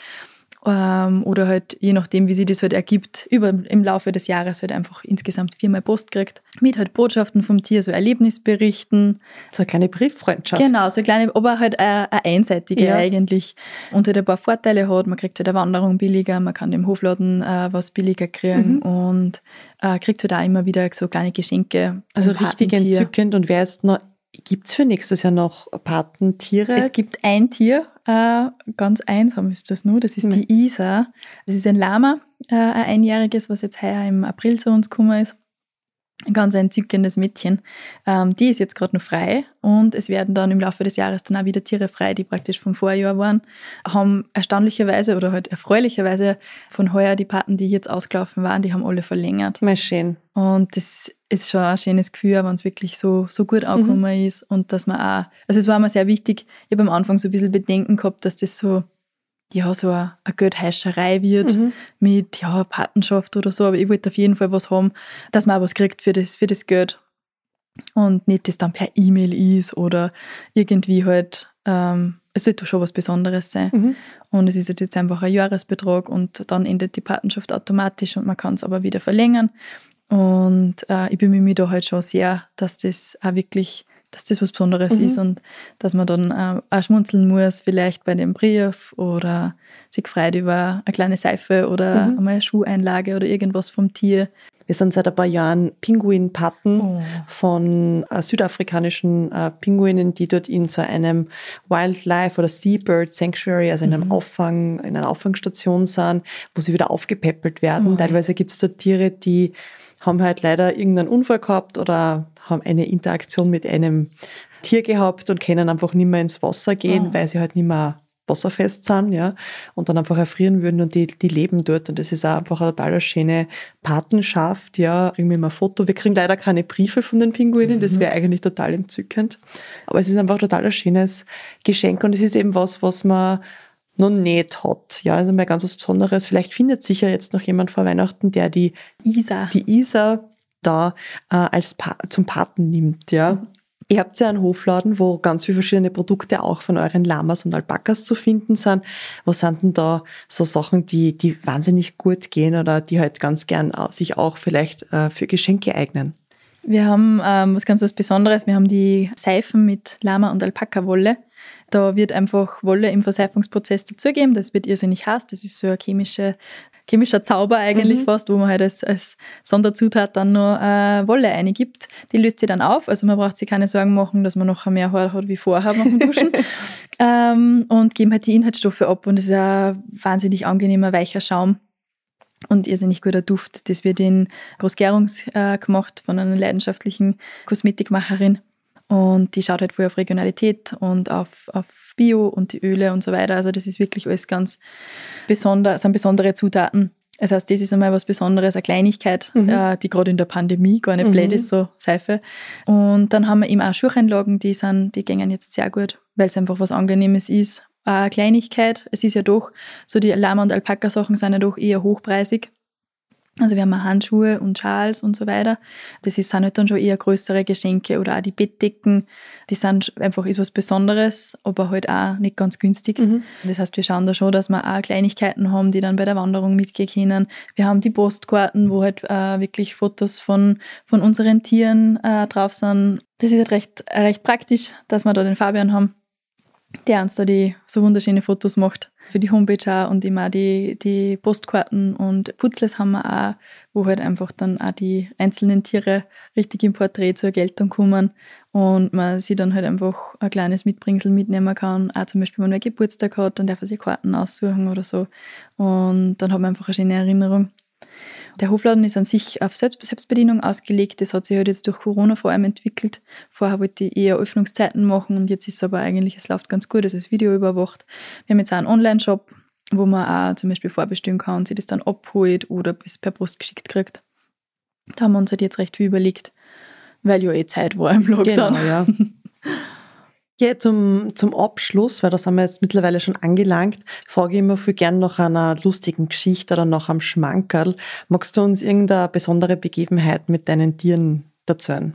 ähm, oder halt je nachdem, wie sich das halt ergibt, über, im Laufe des Jahres halt einfach insgesamt viermal Post kriegt. Mit halt Botschaften vom Tier, so Erlebnisberichten. So eine kleine Brieffreundschaft. Genau, so eine kleine, aber halt eine, eine einseitige Ja. eigentlich. Und halt ein paar Vorteile hat. Man kriegt halt eine Wanderung billiger, man kann dem Hofladen äh, was billiger kriegen Mhm. und äh, kriegt halt auch immer wieder so kleine Geschenke. Also richtig entzückend. Und wer jetzt noch, gibt es für nächstes Jahr noch Patentiere? Es gibt ein Tier, äh, ganz einsam ist das nur, das ist Nee. die Isa. Das ist ein Lama, äh, ein einjähriges, was jetzt heuer im April zu uns gekommen ist. Ein ganz entzückendes Mädchen. Ähm, die ist jetzt gerade noch frei und es werden dann im Laufe des Jahres dann auch wieder Tiere frei, die praktisch vom Vorjahr waren. Haben erstaunlicherweise oder halt erfreulicherweise von heuer die Paten, die jetzt ausgelaufen waren, die haben alle verlängert. Mal schön. Und das ist schon ein schönes Gefühl, wenn es wirklich so, so gut angekommen ist und dass man auch, also es war mir sehr wichtig, ich habe am Anfang so ein bisschen Bedenken gehabt, dass das so, ja, so eine, eine Geldheischerei wird Mhm. mit, ja, Patenschaft oder so, aber ich wollte auf jeden Fall was haben, dass man auch was kriegt für das, für das Geld und nicht das dann per E-Mail ist oder irgendwie halt, ähm, es sollte schon was Besonderes sein. Mhm. Und es ist halt jetzt einfach ein Jahresbetrag und dann endet die Patenschaft automatisch und man kann es aber wieder verlängern. Und äh, ich bemühe mich da halt schon sehr, dass das auch wirklich, dass das was Besonderes Mhm. ist und dass man dann äh, auch schmunzeln muss, vielleicht bei dem Brief oder sich freut über eine kleine Seife oder Mhm. einmal eine Schuheinlage oder irgendwas vom Tier. Wir sind seit ein paar Jahren Pinguinpaten Oh. von äh, südafrikanischen äh, Pinguinen, die dort in so einem Wildlife oder Seabird Sanctuary, also in einem Mhm. Auffang, in einer Auffangstation sind, wo sie wieder aufgepäppelt werden. Oh. Teilweise gibt es dort Tiere, die haben halt leider irgendeinen Unfall gehabt oder haben eine Interaktion mit einem Tier gehabt und können einfach nicht mehr ins Wasser gehen, Oh. weil sie halt nicht mehr wasserfest sind, ja, und dann einfach erfrieren würden und die, die leben dort und das ist auch einfach eine total schöne Patenschaft, ja, mir mal ein Foto. Wir kriegen leider keine Briefe von den Pinguinen, das wäre eigentlich total entzückend, aber es ist einfach total ein schönes Geschenk und es ist eben was, was man noch nicht hat, ja, also mal ganz was Besonderes. Vielleicht findet sich ja jetzt noch jemand vor Weihnachten, der die Isa. die Isa da äh, als pa zum Paten nimmt, ja. Ihr habt ja einen Hofladen, wo ganz viele verschiedene Produkte auch von euren Lamas und Alpakas zu finden sind. Was sind denn da so Sachen, die, die wahnsinnig gut gehen oder die halt ganz gern au- sich auch vielleicht äh, für Geschenke eignen? Wir haben ähm, was ganz was Besonderes. Wir haben die Seifen mit Lama- und Alpaka-Wolle. Da wird einfach Wolle im Verseifungsprozess dazugeben. Das wird irrsinnig heiß. Das ist so ein chemische, chemischer Zauber eigentlich Mhm. fast, wo man halt als, als Sonderzutat dann noch äh, Wolle eingibt. Die löst sich dann auf. Also man braucht sich keine Sorgen machen, dass man noch mehr Haar hat wie vorher nach dem Duschen. ähm, und geben halt die Inhaltsstoffe ab. Und es ist ein wahnsinnig angenehmer, weicher Schaum und irrsinnig guter Duft. Das wird in Großgärungs äh, gemacht von einer leidenschaftlichen Kosmetikmacherin. Und die schaut halt voll auf Regionalität und auf, auf Bio und die Öle und so weiter. Also das ist wirklich alles ganz besonders, sind besondere Zutaten. Das heißt, das ist einmal was Besonderes, eine Kleinigkeit, Mhm. äh, die gerade in der Pandemie gar nicht Mhm. blöd ist, so Seife. Und dann haben wir eben auch Schuheinlagen, die sind, die gängen jetzt sehr gut, weil es einfach was Angenehmes ist. Eine Kleinigkeit, es ist ja doch, so die Lama- und Alpaka-Sachen sind ja doch eher hochpreisig. Also wir haben Handschuhe und Schals und so weiter. Das ist, sind halt dann schon eher größere Geschenke oder auch die Bettdecken. Die sind einfach ist was Besonderes, aber halt auch nicht ganz günstig. Mhm. Das heißt, wir schauen da schon, dass wir auch Kleinigkeiten haben, die dann bei der Wanderung mitgehen können. Wir haben die Postkarten, wo halt äh, wirklich Fotos von, von unseren Tieren äh, drauf sind. Das ist halt recht, recht praktisch, dass wir da den Fabian haben, der uns da die so wunderschöne Fotos macht. Für die Homepage auch und immer die, die Postkarten und Putzles haben wir auch, wo halt einfach dann auch die einzelnen Tiere richtig im Porträt zur Geltung kommen und man sich dann halt einfach ein kleines Mitbringsel mitnehmen kann. Auch zum Beispiel, wenn man Geburtstag hat, dann darf er sich Karten aussuchen oder so. Und dann hat man einfach eine schöne Erinnerung. Der Hofladen ist an sich auf Selbst- Selbstbedienung ausgelegt. Das hat sich halt jetzt durch Corona vor allem entwickelt. Vorher wollte ich eher Öffnungszeiten machen und jetzt ist es aber eigentlich, es läuft ganz gut, es ist Video überwacht. Wir haben jetzt auch einen Online-Shop, wo man auch zum Beispiel vorbestellen kann und sich das dann abholt oder bis per Post geschickt kriegt. Da haben wir uns halt jetzt recht viel überlegt, weil ja eh Zeit war im Lockdown. Genau, ja. Ja, zum, zum Abschluss, weil das haben wir jetzt mittlerweile schon angelangt, frage ich immer viel gern nach einer lustigen Geschichte oder nach einem Schmankerl. Magst du uns irgendeine besondere Begebenheit mit deinen Tieren erzählen?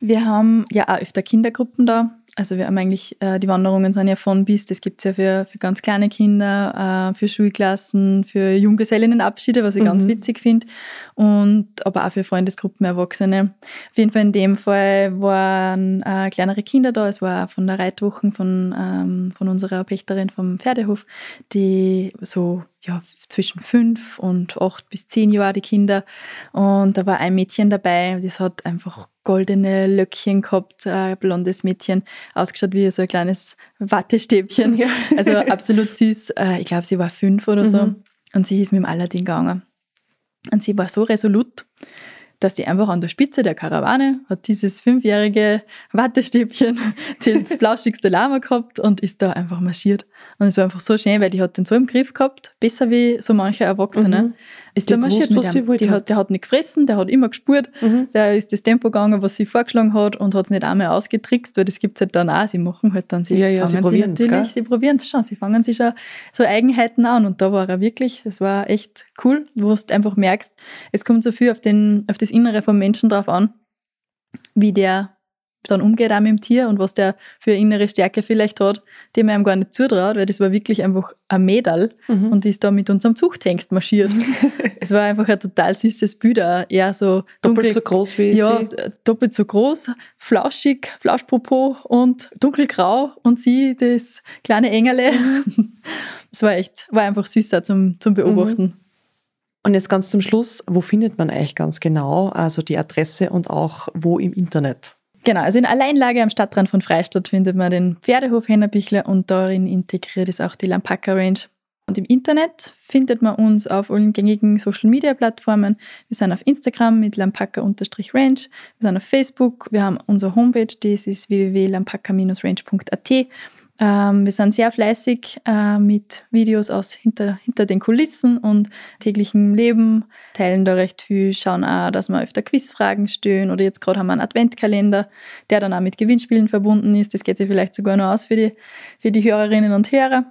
Wir haben ja auch öfter Kindergruppen da. Also wir haben eigentlich, äh, die Wanderungen sind ja von bis, das gibt es ja für, für ganz kleine Kinder, äh, für Schulklassen, für Junggesellinnenabschiede, was ich mhm. ganz witzig finde, und aber auch für Freundesgruppen, Erwachsene. Auf jeden Fall in dem Fall waren äh, kleinere Kinder da, es war von der Reitwochen von, ähm, von unserer Pächterin vom Pferdehof, die so ja, zwischen fünf und acht bis zehn Jahre die Kinder. Und da war ein Mädchen dabei, das hat einfach goldene Löckchen gehabt, ein blondes Mädchen, ausgeschaut wie so ein kleines Wattestäbchen. Ja. Also absolut süß. Äh, ich glaube, sie war fünf oder so. Mhm. Und sie ist mit dem Aladdin gegangen. Und sie war so resolut, dass die einfach an der Spitze der Karawane hat dieses fünfjährige Wattestäbchen das flauschigste Lama gehabt und ist da einfach marschiert. Und es war einfach so schön, weil die hat den so im Griff gehabt, besser wie so manche Erwachsene. Mhm. Ist der marschiert mit ihm. Die hat, der hat nicht gefressen, der hat immer gespurt, mhm. der ist das Tempo gegangen, was sie vorgeschlagen hat und hat es nicht einmal ausgetrickst, weil das gibt es halt dann auch. Sie machen halt dann, sie ja, ja, sie, sie natürlich, sie probieren es schon, sie fangen sich schon so Eigenheiten an und da war er wirklich, das war echt cool, wo du einfach merkst, es kommt so viel auf, den, auf das Innere vom Menschen drauf an, wie der dann umgeht auch mit dem Tier und was der für innere Stärke vielleicht hat, die man ihm gar nicht zutraut, weil das war wirklich einfach ein Mädel mhm. und die ist da mit unserem Zuchthengst marschiert. es war einfach ein total süßes Bild, eher so dunkel, doppelt so groß wie Ja, sie. doppelt so groß, flauschig, Flauschpopo und dunkelgrau und sie, das kleine Engerle. Mhm. Es war echt, war einfach süßer zum, zum Beobachten. Mhm. Und jetzt ganz zum Schluss, wo findet man eigentlich ganz genau, also die Adresse und auch wo im Internet? Genau, also in Alleinlage am Stadtrand von Freistadt findet man den Pferdehof Hennerbichler und darin integriert ist auch die Lampaka Range. Und im Internet findet man uns auf allen gängigen Social Media Plattformen. Wir sind auf Instagram mit lampaka-range, wir sind auf Facebook, wir haben unsere Homepage, das ist www.lampaka-range.at ähm, wir sind sehr fleißig äh, mit Videos aus hinter, hinter den Kulissen und täglichem Leben, teilen da recht viel, schauen auch, dass wir öfter Quizfragen stellen oder jetzt gerade haben wir einen Adventkalender, der dann auch mit Gewinnspielen verbunden ist. Das geht sich vielleicht sogar noch aus für die, für die Hörerinnen und Hörer.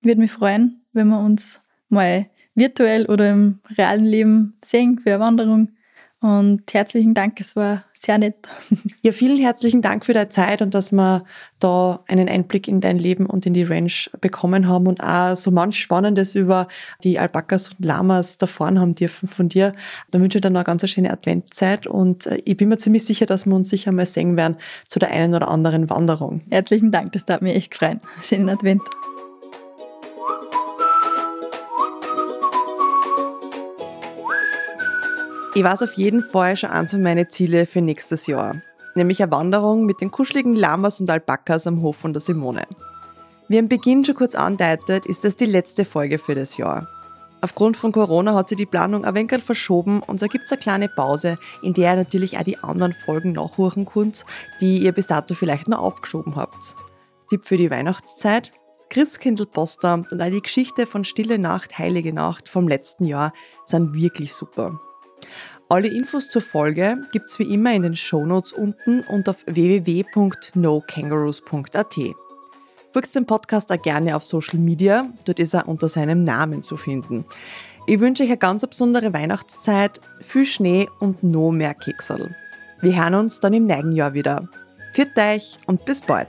Würde mich freuen, wenn wir uns mal virtuell oder im realen Leben sehen für eine Wanderung. Und herzlichen Dank, es war sehr nett. Ja, vielen herzlichen Dank für deine Zeit und dass wir da einen Einblick in dein Leben und in die Ranch bekommen haben und auch so manch Spannendes über die Alpakas und Lamas erfahren haben dürfen von dir. Da wünsche ich dir noch eine ganz schöne Adventzeit und äh, ich bin mir ziemlich sicher, dass wir uns sicher mal sehen werden zu der einen oder anderen Wanderung. Herzlichen Dank, das darf mir echt freuen. Schönen Advent. Ich weiß auf jeden Fall schon eins von meinen Ziele für nächstes Jahr, nämlich eine Wanderung mit den kuscheligen Lamas und Alpakas am Hof von der Simone. Wie am Beginn schon kurz andeutet, ist das die letzte Folge für das Jahr. Aufgrund von Corona hat sich die Planung ein wenig verschoben und so gibt es eine kleine Pause, in der ihr natürlich auch die anderen Folgen nachhören könnt, die ihr bis dato vielleicht noch aufgeschoben habt. Tipp für die Weihnachtszeit, Christkindlpostamt und auch die Geschichte von Stille Nacht, Heilige Nacht vom letzten Jahr sind wirklich super. Alle Infos zur Folge gibt es wie immer in den Shownotes unten und auf www.nokangaroos.at. Folgt den Podcast auch gerne auf Social Media, dort ist er unter seinem Namen zu finden. Ich wünsche euch eine ganz besondere Weihnachtszeit, viel Schnee und noch mehr Keksel. Wir hören uns dann im nächsten Jahr wieder. Für euch und bis bald!